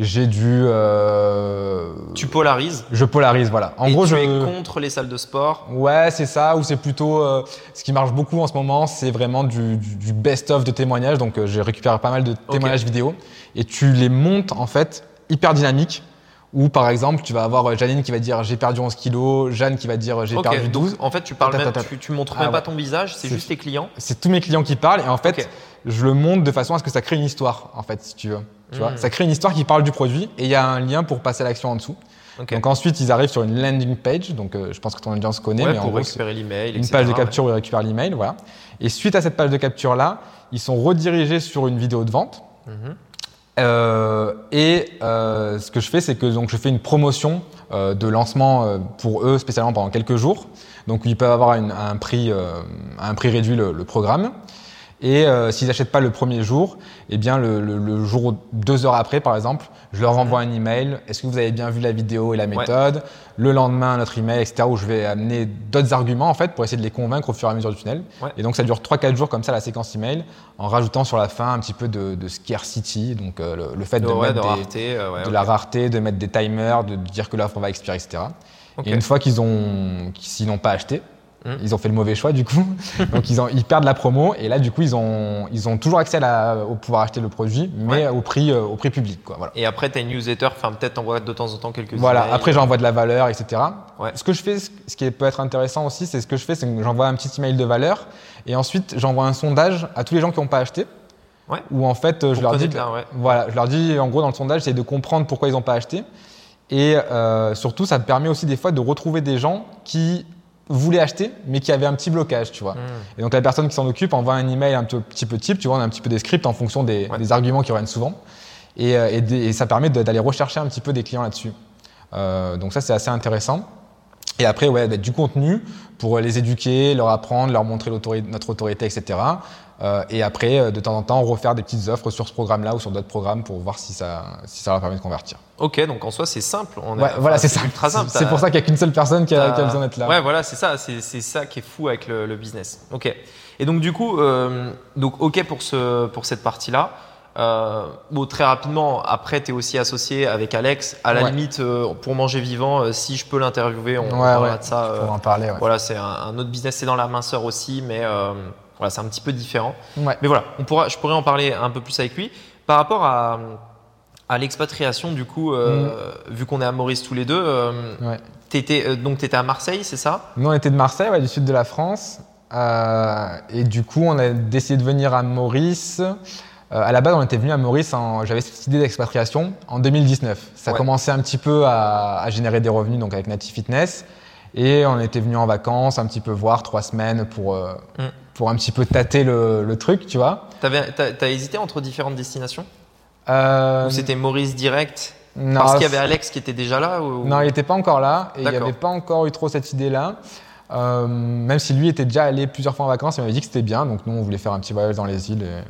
J'ai dû, euh, Tu polarises. je polarise, voilà. En et gros, tu je es contre les salles de sport. Ouais, c'est ça, ou c'est plutôt euh, ce qui marche beaucoup en ce moment, c'est vraiment du, du- du best-of de témoignages. Donc euh, j'ai récupéré pas mal de témoignages vidéo et tu les montes en fait hyper dynamiques. Ou par exemple, tu vas avoir Janine qui va dire j'ai perdu 11 kilos, Jeanne qui va dire j'ai perdu donc 12. en fait, tu parles même, tu, tu montres Ah même pas ton visage, c'est juste tes clients. C'est tous mes clients qui parlent et en fait. Je le monte de façon à ce que ça crée une histoire en fait, si tu veux. Tu vois, Mm. ça crée une histoire qui parle du produit et il y a un lien pour passer à l'action en dessous. Donc ensuite, ils arrivent sur une landing page. Donc euh, je pense que ton audience connaît, Ouais, mais en pour gros, récupérer l'email, une etc., page de ouais. capture où ils récupèrent l'email, voilà. Et suite à cette page de capture là, ils sont redirigés sur une vidéo de vente. Mhm. Euh, et euh, ce que je fais, c'est que donc je fais une promotion euh, de lancement pour eux spécialement pendant quelques jours. Donc ils peuvent avoir une- un prix, un prix réduit le, le programme. Et euh, s'ils n'achètent pas le premier jour, eh bien le, le- le jour deux heures après, par exemple, je leur envoie un email. Est-ce que vous avez bien vu la vidéo et la méthode? Le lendemain, notre email, etc. Où je vais amener d'autres arguments en fait pour essayer de les convaincre au fur et à mesure du tunnel. Ouais. Et donc ça dure 3-4 jours comme ça la séquence email, en rajoutant sur la fin un petit peu de, de scarcity, donc euh, le, le fait de, De, ouais, mettre de des- rareté, euh, de la rareté, de mettre des timers, de dire que l'offre va expirer, etc. Et une fois qu'ils ont, s'ils n'ont pas acheté, Hmm. ils ont fait le mauvais choix du coup, donc ils, ont, ils perdent la promo et là du coup ils ont, ils ont toujours accès à la- pouvoir acheter le produit, mais Ouais. au prix, euh, au prix public, quoi. Voilà. Et après, tu as une newsletter, enfin peut-être t'envoies de temps en temps quelques Voilà. emails. Après j'envoie de la valeur, etc. Ouais. Ce que je fais, ce qui peut être intéressant aussi, c'est ce que je fais, c'est que j'envoie un petit email de valeur et ensuite j'envoie un sondage à tous les gens qui n'ont pas acheté. Ouais. Où en fait euh, je Pour leur dis, là, ouais. voilà, je leur dis en gros dans le sondage, c'est de comprendre pourquoi ils n'ont pas acheté. Et euh, surtout, ça me permet aussi des fois de retrouver des gens qui voulaient acheter, mais qui avaient un petit blocage, tu vois. Hmm. Et donc la personne qui s'en occupe envoie un email un petit peu type, tu vois, on a un petit peu des scripts en fonction des, Ouais. des arguments qui reviennent souvent. Et, euh, et des- et ça permet d'aller rechercher un petit peu des clients là-dessus. Euh, donc ça, c'est assez intéressant. Et après, ouais, bah, du contenu pour les éduquer, leur apprendre, leur montrer notre autorité, etc. Euh, et après, euh, de temps en temps, refaire des petites offres sur ce programme-là ou sur d'autres programmes pour voir si ça, si ça leur permet de convertir. Ok, donc en soi, c'est simple. On ouais, voilà, c'est simple. C'est pour ça qu'il n'y a qu'une seule personne qui a, besoin d'être là. Ouais, voilà, c'est ça. C'est ça qui est fou avec le, business. Ok. Et donc, du coup, euh, donc, ok pour, ce, pour cette partie-là. Euh, bon, très rapidement, après, tu es aussi associé avec Alex. À la limite, pour manger vivant, si je peux l'interviewer, on, parlera de ça. pour en parler. Voilà, c'est un, un, autre business, c'est dans la minceur aussi, mais voilà, c'est un petit peu différent. Mais voilà, on pourra, je pourrais en parler un peu plus avec lui. Par rapport à, à l'expatriation, du coup, euh, mm. vu qu'on est à Maurice tous les deux, euh, étais, euh, donc tu étais à Marseille, c'est ça? Nous, on était de Marseille, ouais, du sud de la France. Euh, et du coup, on a décidé de venir à Maurice. À la base, on était venu à Maurice, j'avais cette idée d'expatriation en 2019. Ça commençait un petit peu à, à, générer des revenus donc avec Native Fitness. Et on était venu en vacances, un petit peu voir, trois semaines pour, mm pour un petit peu tâter le, truc, tu vois. T'avais, t'as, hésité entre différentes destinations? Euh... Ou c'était Maurice direct non, Parce qu'il y avait Alex qui était déjà là Non, il n'était pas encore là et il n'y avait pas encore eu trop cette idée-là. Euh, même si lui était déjà allé plusieurs fois en vacances, il m'avait dit que c'était bien. Donc nous, on voulait faire un petit voyage dans les îles. Et...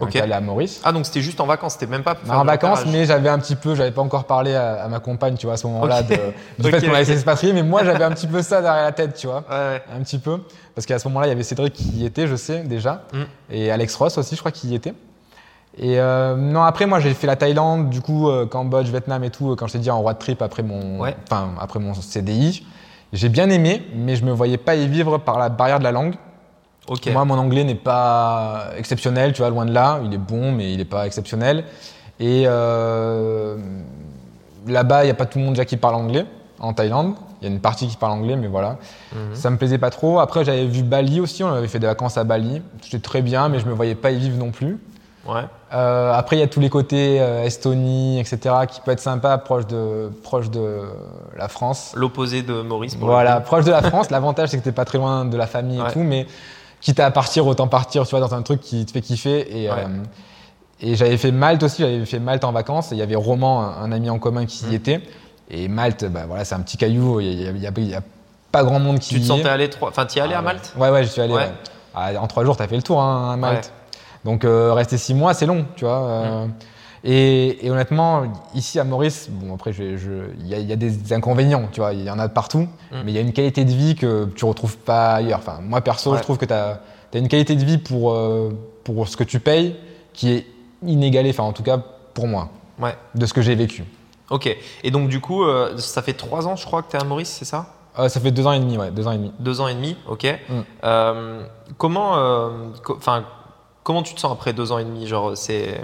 Ok. Aller à Maurice. Ah donc c'était juste en vacances, c'était même pas. Pour en vacances, mais j'avais un petit peu, j'avais pas encore parlé à, ma compagne, tu vois, à ce moment-là, du fait qu'on allait s'expatrier, mais moi j'avais un petit peu ça derrière la tête, tu vois, ouais, un petit peu, parce qu'à ce moment-là il y avait Cédric qui y était, je sais déjà, mm. et Alex Ross aussi, je crois qu'il y était. Et euh, non, après moi j'ai fait la Thaïlande, du coup euh, Cambodge, Vietnam et tout, euh, quand je t'ai dit en road trip après mon, enfin après mon CDI, j'ai bien aimé, mais je me voyais pas y vivre par la barrière de la langue. Moi, mon anglais n'est pas exceptionnel, tu vois, loin de là. Il est bon, mais il n'est pas exceptionnel. Et euh, là-bas, il n'y a pas tout le monde déjà qui parle anglais en Thaïlande. Il y a une partie qui parle anglais, mais voilà. Mhm. Ça me plaisait pas trop. Après, j'avais vu Bali aussi. On avait fait des vacances à Bali. C'était très bien, mais je me voyais pas y vivre non plus. Ouais. Euh, après, il y a tous les côtés euh, Estonie, etc., qui peut être sympa, proche de, proche de la France. L'opposé de Maurice. voilà, proche de la France. L'avantage, c'est que tu n'es pas très loin de la famille et tout, mais quitte à partir, autant partir, tu vois, dans un truc qui te fait kiffer. Et, euh, et j'avais fait Malte aussi, j'avais fait Malte en vacances. Et il y avait Roman, un, ami en commun, qui y mm. était. Et Malte, bah, voilà, c'est un petit caillou. Il n'y a, pas grand monde qui tu te sentais aller trois... Enfin, tu y allé à ah Malte Ouais, ouais, je suis allé. Ah, en trois jours, tu as fait le tour hein, à Malte. Donc, euh, rester six mois, c'est long, tu vois. Euh, mm. Et, honnêtement, ici à Maurice, bon après, il y, a des inconvénients, tu vois, il y en a de partout, mm. mais il y a une qualité de vie que tu retrouves pas ailleurs. Enfin, moi perso, je trouve que tu as, une qualité de vie pour, euh, pour ce que tu payes qui est inégalée, enfin en tout cas pour moi, ouais. de ce que j'ai vécu. Ok, et donc du coup, euh, ça fait trois ans, je crois, que tu es à Maurice, c'est ça? Euh, Ça fait deux ans et demi, ouais, deux ans et demi. Deux ans et demi, ok. Mm. comment, enfin, comment tu te sens après deux ans et demi? Genre, c'est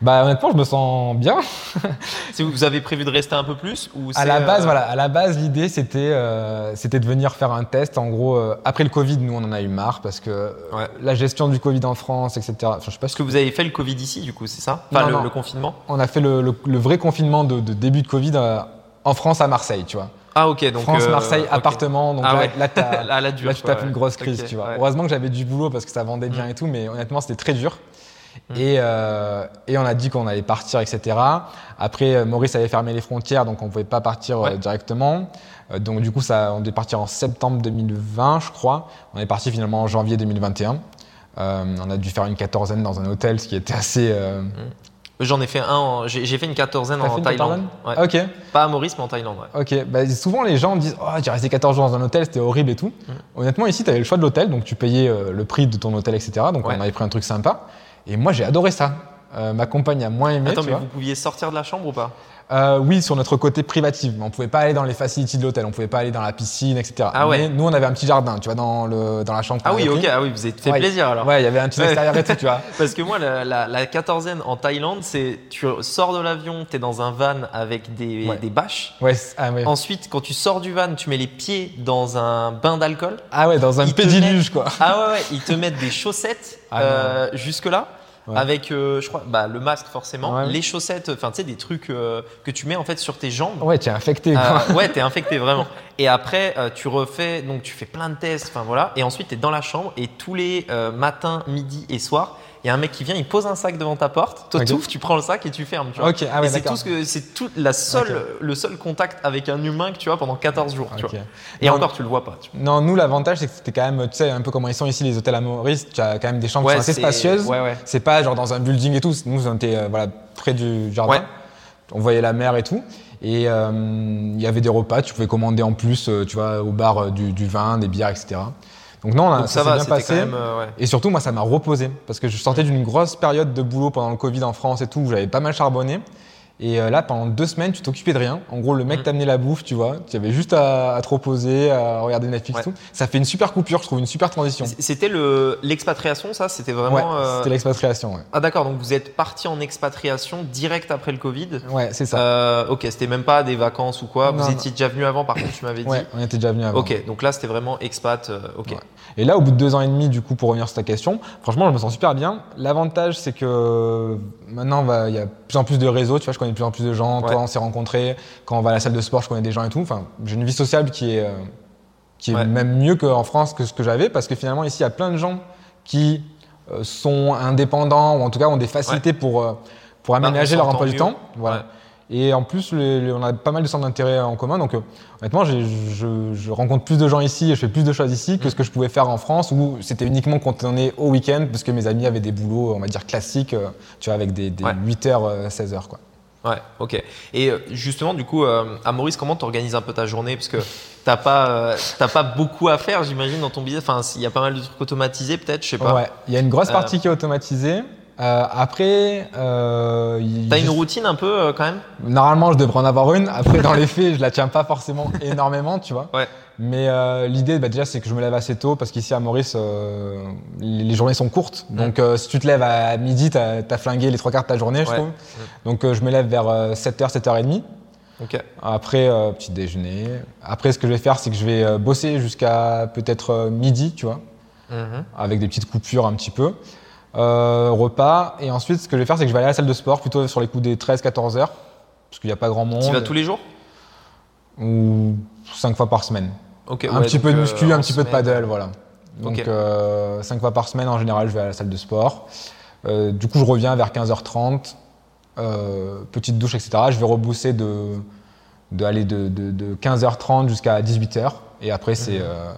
bah honnêtement, je me sens bien. si vous avez prévu de rester un peu plus ou À la base, euh, voilà, à la base, l'idée c'était euh, c'était de venir faire un test. En gros, euh, après le Covid, nous on en a eu marre parce que la gestion du Covid en France, etc. Enfin, je sais pas. ce que vous avez fait le Covid ici, du coup, c'est ça? Enfin, le, confinement? On a fait le, le, vrai confinement de, de début de Covid en France à Marseille, tu vois. Ah ok donc France Marseille appartement donc ah, là, ouais. là, là, là, tu tapes une grosse crise tu vois heureusement que j'avais du boulot parce que ça vendait bien mm. et tout mais honnêtement c'était très dur Mm. Et, euh, et, on a dit qu'on allait partir, etc. Après, euh, Maurice avait fermé les frontières, donc on ne pouvait pas partir euh, directement. donc du coup, ça, on devait partir en septembre 2020, je crois. On est parti finalement en janvier 2021. on a dû faire une quatorzaine dans un hôtel, ce qui était assez... Mm. J'en ai fait un, j'ai fait une quatorzaine en Thaïlande. Ouais. Ok. Pas à Maurice, mais en Thaïlande. Ouais. Ok. Bah, souvent, les gens disent Oh, j'ai resté 14 jours dans un hôtel, c'était horrible et tout. Mm. Honnêtement, ici, tu avais le choix de l'hôtel, donc tu payais le prix de ton hôtel, etc. Donc on avait pris un truc sympa. Et moi, j'ai adoré ça. Euh, ma compagne a moins aimé. Attends, mais vous pouviez sortir de la chambre ou pas? Euh, Oui, sur notre côté privatif. On pouvait pas aller dans les facilities de l'hôtel, on pouvait pas aller dans la piscine, etc. Ah ouais. Mais nous, on avait un petit jardin, tu vois, dans, le, dans la chambre. Ah oui, ok, ah oui, vous avez fait plaisir alors. Ouais, il y avait un petit extérieur et tout, tu vois. Parce que moi, la, la, quatorzaine en Thaïlande, c'est tu sors de l'avion, tu es dans un van avec des, des bâches. Ouais. Ah, ouais. Ensuite, quand tu sors du van, tu mets les pieds dans un bain d'alcool. Ah ouais, dans un pédiluge, quoi. Ah ouais, ouais, ils te mettent des chaussettes ah euh, avec, euh, je crois, bah, le masque forcément, les chaussettes, enfin tu sais, des trucs euh, que tu mets en fait sur tes jambes. Ouais, tu es infecté. Euh, ouais, tu es infecté vraiment. Et après, tu refais, donc tu fais plein de tests, enfin voilà, et ensuite tu es dans la chambre et tous les matins, midi et soir, Il y a un mec qui vient, il pose un sac devant ta porte, toi Ok. tu prends le sac et tu fermes. Tu vois. Ah ouais, et c'est tout ce que c'est tout la seule, le seul contact avec un humain que tu as pendant 14 jours. Tu Ok. vois. Et Non, encore, tu le vois pas. tu vois. Non, nous, l'avantage, c'est que c'était quand même, tu sais, un peu comment ils sont ici, les hôtels à Maurice. Tu as quand même des chambres qui sont assez spacieuses. Ouais. C'est pas genre dans un building et tout. Nous, on était euh, voilà, près du jardin. On voyait la mer et tout. Et euh, il y avait des repas. Tu pouvais commander en plus, euh, tu vois, au bar du, du vin, des bières, etc. Donc non, là, Donc ça, ça, s'est bien passé. même. euh, ouais. Et surtout, moi, ça m'a reposé parce que je sortais d'une grosse période de boulot pendant le Covid en France et tout, où j'avais pas mal charbonné. Et euh, là, pendant deux semaines, tu t'occupais de rien. En gros, le mec Mhm. t'amenait la bouffe, tu vois. Tu avais juste à, à te reposer, à regarder Netflix Ouais. tout. Ça fait une super coupure, je trouve, une super transition. C'était le l'expatriation, ça? C'était vraiment. Ouais, euh, c'était l'expatriation, ouais. Ah d'accord, donc vous êtes parti en expatriation direct après le Covid? Ouais, c'est ça. Euh, ok, c'était même pas des vacances ou quoi? Non, vous non. étiez déjà venu avant, par contre, tu m'avais dit. Ouais, on était déjà venu avant. Ok, donc là c'était vraiment expat. euh, ok. Ouais. Et là, au bout de deux ans et demi, du coup, pour revenir sur ta question, franchement, je me sens super bien. L'avantage, c'est que maintenant, il y a de plus en plus de réseaux, tu vois, je connais de plus en plus de gens. Ouais. Toi, on s'est rencontrés. Quand on va à la salle de sport, je connais des gens et tout. Enfin, j'ai une vie sociale qui est, euh, qui est Ouais. même mieux qu'en France que ce que j'avais, parce que finalement, ici, il y a plein de gens qui euh, sont indépendants ou en tout cas ont des facilités pour, euh, pour aménager leur emploi du temps. Voilà. Et en plus, les- les- on a pas mal de centres d'intérêt en commun. Donc, euh, honnêtement, je, je rencontre plus de gens ici et je fais plus de choses ici que Mm. ce que je pouvais faire en France où c'était uniquement quand on est au week-end parce que mes amis avaient des boulots, on va dire classiques, euh, tu vois, avec des, des Ouais. 8h, 16h. Quoi. Ouais, ok. Et euh, justement, du coup, euh, à Maurice, comment tu organises un peu ta journée? Parce que t'as pas, euh, t'as pas beaucoup à faire, j'imagine, dans ton business. Enfin, il y a pas mal de trucs automatisés, peut-être, je sais pas. Ouais, il y a une grosse Euh, partie qui est automatisée. Euh, après, euh, T'as une routine un peu euh, quand même? Normalement, je devrais en avoir une. Après, dans les faits, je la tiens pas forcément énormément, tu vois. Ouais. Mais euh, l'idée, bah, déjà, c'est que je me lève assez tôt parce qu'ici à Maurice, les les journées sont courtes. Donc, si tu te lèves à midi, t'as as flingué les trois quarts de ta journée, je Ouais. trouve. Donc, je me lève vers 7h, 7h30. Ok. Après, petit déjeuner. Après, ce que je vais faire, c'est que je vais bosser jusqu'à peut-être midi, tu vois, Mhm. avec des petites coupures un petit peu. Euh, repas. Et ensuite, ce que je vais faire, c'est que je vais aller à la salle de sport plutôt sur les coups des 13-14 heures. Parce qu'il n'y a pas grand monde. Tu vas tous les jours ou cinq fois par semaine. Un ouais, petit peu de euh, muscu, un petit peu de paddle, voilà. Donc Ok. euh, cinq fois par semaine en général, je vais à la salle de sport. Euh, du coup, je reviens vers 15h30, euh, petite douche, etc. Je vais rebousser de, de, aller de, de, de 15h30 jusqu'à 18h. Et après, c'est Mhm. euh,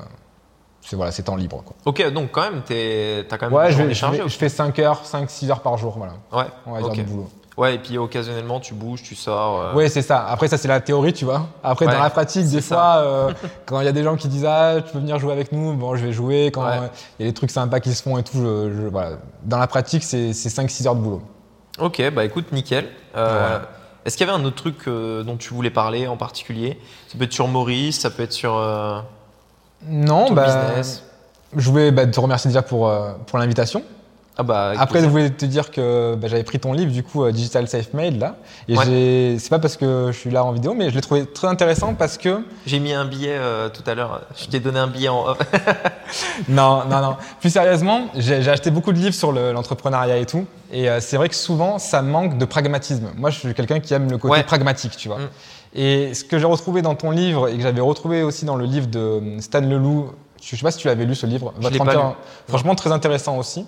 c'est voilà, c'est temps libre. Quoi. Ok, donc quand même, t'as quand même Ouais, je, vais- je, vais- je fais 5 heures, 5-6 heures par jour, voilà. Ouais. On va dire ok. de boulot. Ouais, et puis occasionnellement, tu bouges, tu sors. euh, Ouais, c'est ça. Après, ça, c'est la théorie, tu vois. Après, Ouais, dans la pratique, des ça. fois, euh, quand il y a des gens qui disent Ah, tu peux venir jouer avec nous, bon, je vais jouer. Quand Ouais. euh, il y a des trucs sympas qui se font et tout, je, je- voilà. Dans la pratique, c'est c'est 5-6 heures de boulot. Ok, bah écoute, nickel. Est-ce qu'il y avait un autre truc dont tu voulais parler en particulier? Ça peut être sur Maurice, ça peut être sur Non, bah, business. je voulais bah, te remercier déjà pour, euh, pour l'invitation. Ah bah, Après, je voulais te dire que bah, j'avais pris ton livre, du coup, euh, Digital Safe Made, là. Et Ouais. c'est pas parce que je suis là en vidéo, mais je l'ai trouvé très intéressant parce que. j'ai mis un billet euh, tout à l'heure. Je t'ai donné un billet en off. Non, non, non. Plus sérieusement, j'ai acheté beaucoup de livres sur le- l'entrepreneuriat et tout. Et euh, c'est vrai que souvent, ça manque de pragmatisme. Moi, je suis quelqu'un qui aime le côté Ouais. pragmatique, tu vois. Mm. Et ce que j'ai retrouvé dans ton livre et que j'avais retrouvé aussi dans le livre de euh, Stan Leloup, je sais pas si tu l'avais lu ce livre. Je l'ai pas Empire, lu. franchement très intéressant aussi.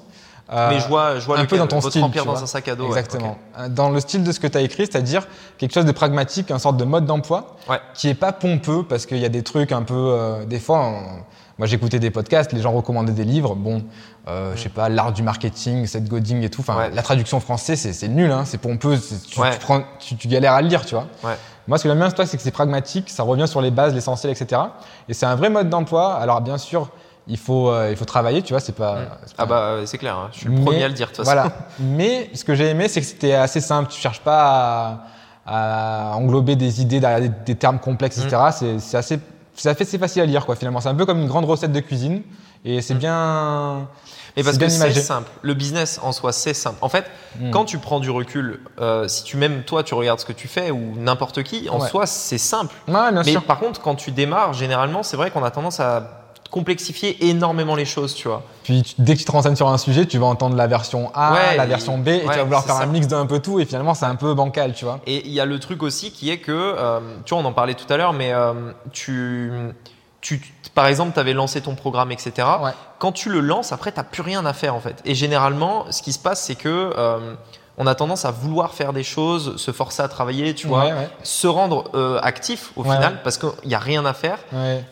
Euh, Mais je vois, je vois un peu dans ton votre style, empire dans un sac à dos. ouais, Exactement. Euh, Dans le style de ce que tu as écrit, c'est-à-dire quelque chose de pragmatique, une sorte de mode d'emploi Ouais. qui est pas pompeux parce qu'il y a des trucs un peu. euh, des fois, on- moi j'écoutais des podcasts, les gens recommandaient des livres. Bon, euh, je sais pas, l'art du marketing, Seth Godin et tout. Enfin, Ouais. la traduction française, c'est nul, hein, c'est pompeux, tu, Ouais. tu prends, tu, tu galères à le lire, tu vois. Ouais. Moi, ce que j'aime bien, toi, c'est que c'est pragmatique, ça revient sur les bases, l'essentiel, etc. Et c'est un vrai mode d'emploi. Alors, bien sûr, il faut, euh, il faut travailler, tu vois, c'est pas. c'est Ah bah euh, c'est clair, hein. je suis le mais- premier à le dire de toute façon. Voilà. Mais ce que j'ai aimé, c'est que c'était assez simple. Tu cherches pas à, à englober des idées derrière des, des termes complexes, etc. Mm. C'est assez, c'est assez- c'est facile à lire, quoi. Finalement, c'est un peu comme une grande recette de cuisine, et c'est Mm. bien. Mais parce c'est que bien c'est simple. Le business en soi, c'est simple. En fait, Mm. quand tu prends du recul, euh, si tu même toi, tu regardes ce que tu fais ou n'importe qui, en Ouais. soi, c'est simple. Ouais, bien Mais sûr. par contre, quand tu démarres, généralement, c'est vrai qu'on a tendance à complexifier énormément les choses, tu vois. Puis dès que tu te renseignes sur un sujet, tu vas entendre la version A, Ouais, la version B, et tu vas vouloir faire ça. un mix d'un peu tout, et finalement, c'est un peu bancal, tu vois. Et il y a le truc aussi qui est que, euh, tu vois, on en parlait tout à l'heure, mais euh, tu, tu, par exemple, tu avais lancé ton programme, etc. Ouais. Quand tu le lances, après, tu n'as plus rien à faire en fait. Et généralement, ce qui se passe, c'est que euh, on a tendance à vouloir faire des choses, se forcer à travailler, tu vois, Ouais, ouais. se rendre euh, actif au Ouais, final, parce qu'il n'y a rien à faire.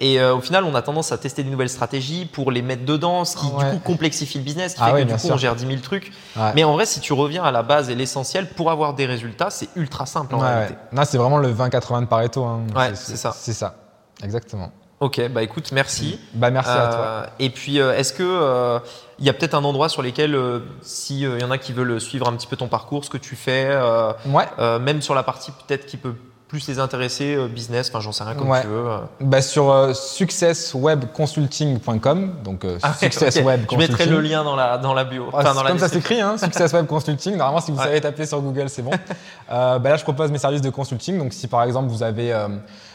Et euh, au final, on a tendance à tester des nouvelles stratégies pour les mettre dedans, ce qui Ouais. du coup complexifie le business, qui Ah fait que du coup sûr. on gère 10 000 trucs. Mais en vrai, si tu reviens à la base et l'essentiel pour avoir des résultats, c'est ultra simple en réalité. c'est vraiment le 20-80 de Pareto. hein. Ouais, c'est ça. C'est ça. Exactement. Ok, bah écoute, merci. Bah, merci à toi. Euh, Et puis, euh, est-ce que euh, il y a peut-être un endroit sur lequel, s'il y en a qui veulent suivre un petit peu ton parcours, ce que tu fais, Ouais. même sur la partie peut-être qui peut plus les intéresser, euh, business, enfin j'en sais rien comme Ouais. tu veux. euh. Bah, sur euh, successwebconsulting.com, donc euh, Ah Success. Web Je mettrai le lien dans la, dans la bio. Ah, dans la comme ça s'écrit, hein, Success Web Consulting. Normalement, si vous Ouais. savez taper sur Google, c'est bon. Euh, bah là, je propose mes services de consulting. Donc, si par exemple vous avez,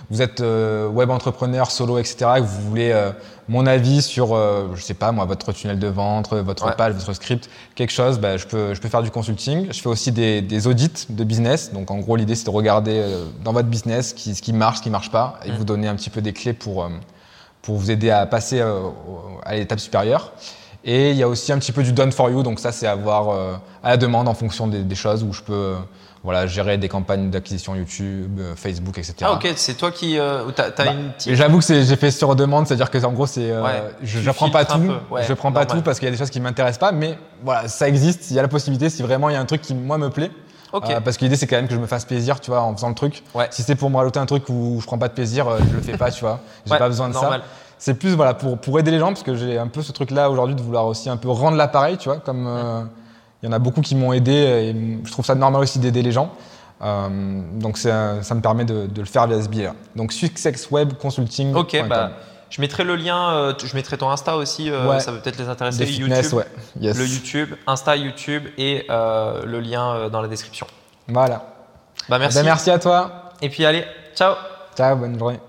vous êtes web entrepreneur solo, etc., et que vous voulez mon avis sur, euh, je sais pas moi, votre tunnel de vente, votre Ouais. page, votre script, quelque chose, bah, je peux, je peux faire du consulting. Je fais aussi des, des audits de business. Donc, en gros, l'idée c'est de regarder euh, dans votre business ce qui, ce qui marche, ce qui marche pas, et Mm. vous donner un petit peu des clés pour euh, pour vous aider à passer euh, à l'étape supérieure. Et il y a aussi un petit peu du done for you, donc ça c'est avoir euh, à la demande en fonction des, des choses où je peux voilà, gérer des campagnes d'acquisition YouTube, euh, Facebook, etc. Ah ok, c'est toi qui, euh, t'as, Bah, une j'avoue que j'ai fait sur demande, c'est-à-dire que en gros c'est, euh, Ouais, je n'apprends pas tout, ouais, je prends pas tout parce qu'il y a des choses qui m'intéressent pas, mais voilà, ça existe, il y a la possibilité si vraiment il y a un truc qui moi me plaît, Ok. Euh, parce que l'idée c'est quand même que je me fasse plaisir, tu vois, en faisant le truc. Ouais. Si c'est pour me rajouter un truc où je prends pas de plaisir, je le fais pas, tu vois. J'ai Ouais, pas besoin de normal. ça. C'est plus voilà pour, pour aider les gens parce que j'ai un peu ce truc là aujourd'hui de vouloir aussi un peu rendre l'appareil, tu vois, comme euh, il y en a beaucoup qui m'ont aidé et je trouve ça normal aussi d'aider les gens. Euh, donc ça me permet de, de le faire via ce biais-là. Donc Success Web Consulting. Ok, bah, je mettrai le lien, euh, je mettrai ton Insta aussi, euh, Ouais. ça peut peut-être les intéresser. des fitness, YouTube, ouais. Yes. le YouTube, Insta, YouTube et euh, le lien dans la description. Voilà. Bah merci. Bah, merci à toi. Et puis allez, ciao. Ciao, bonne journée.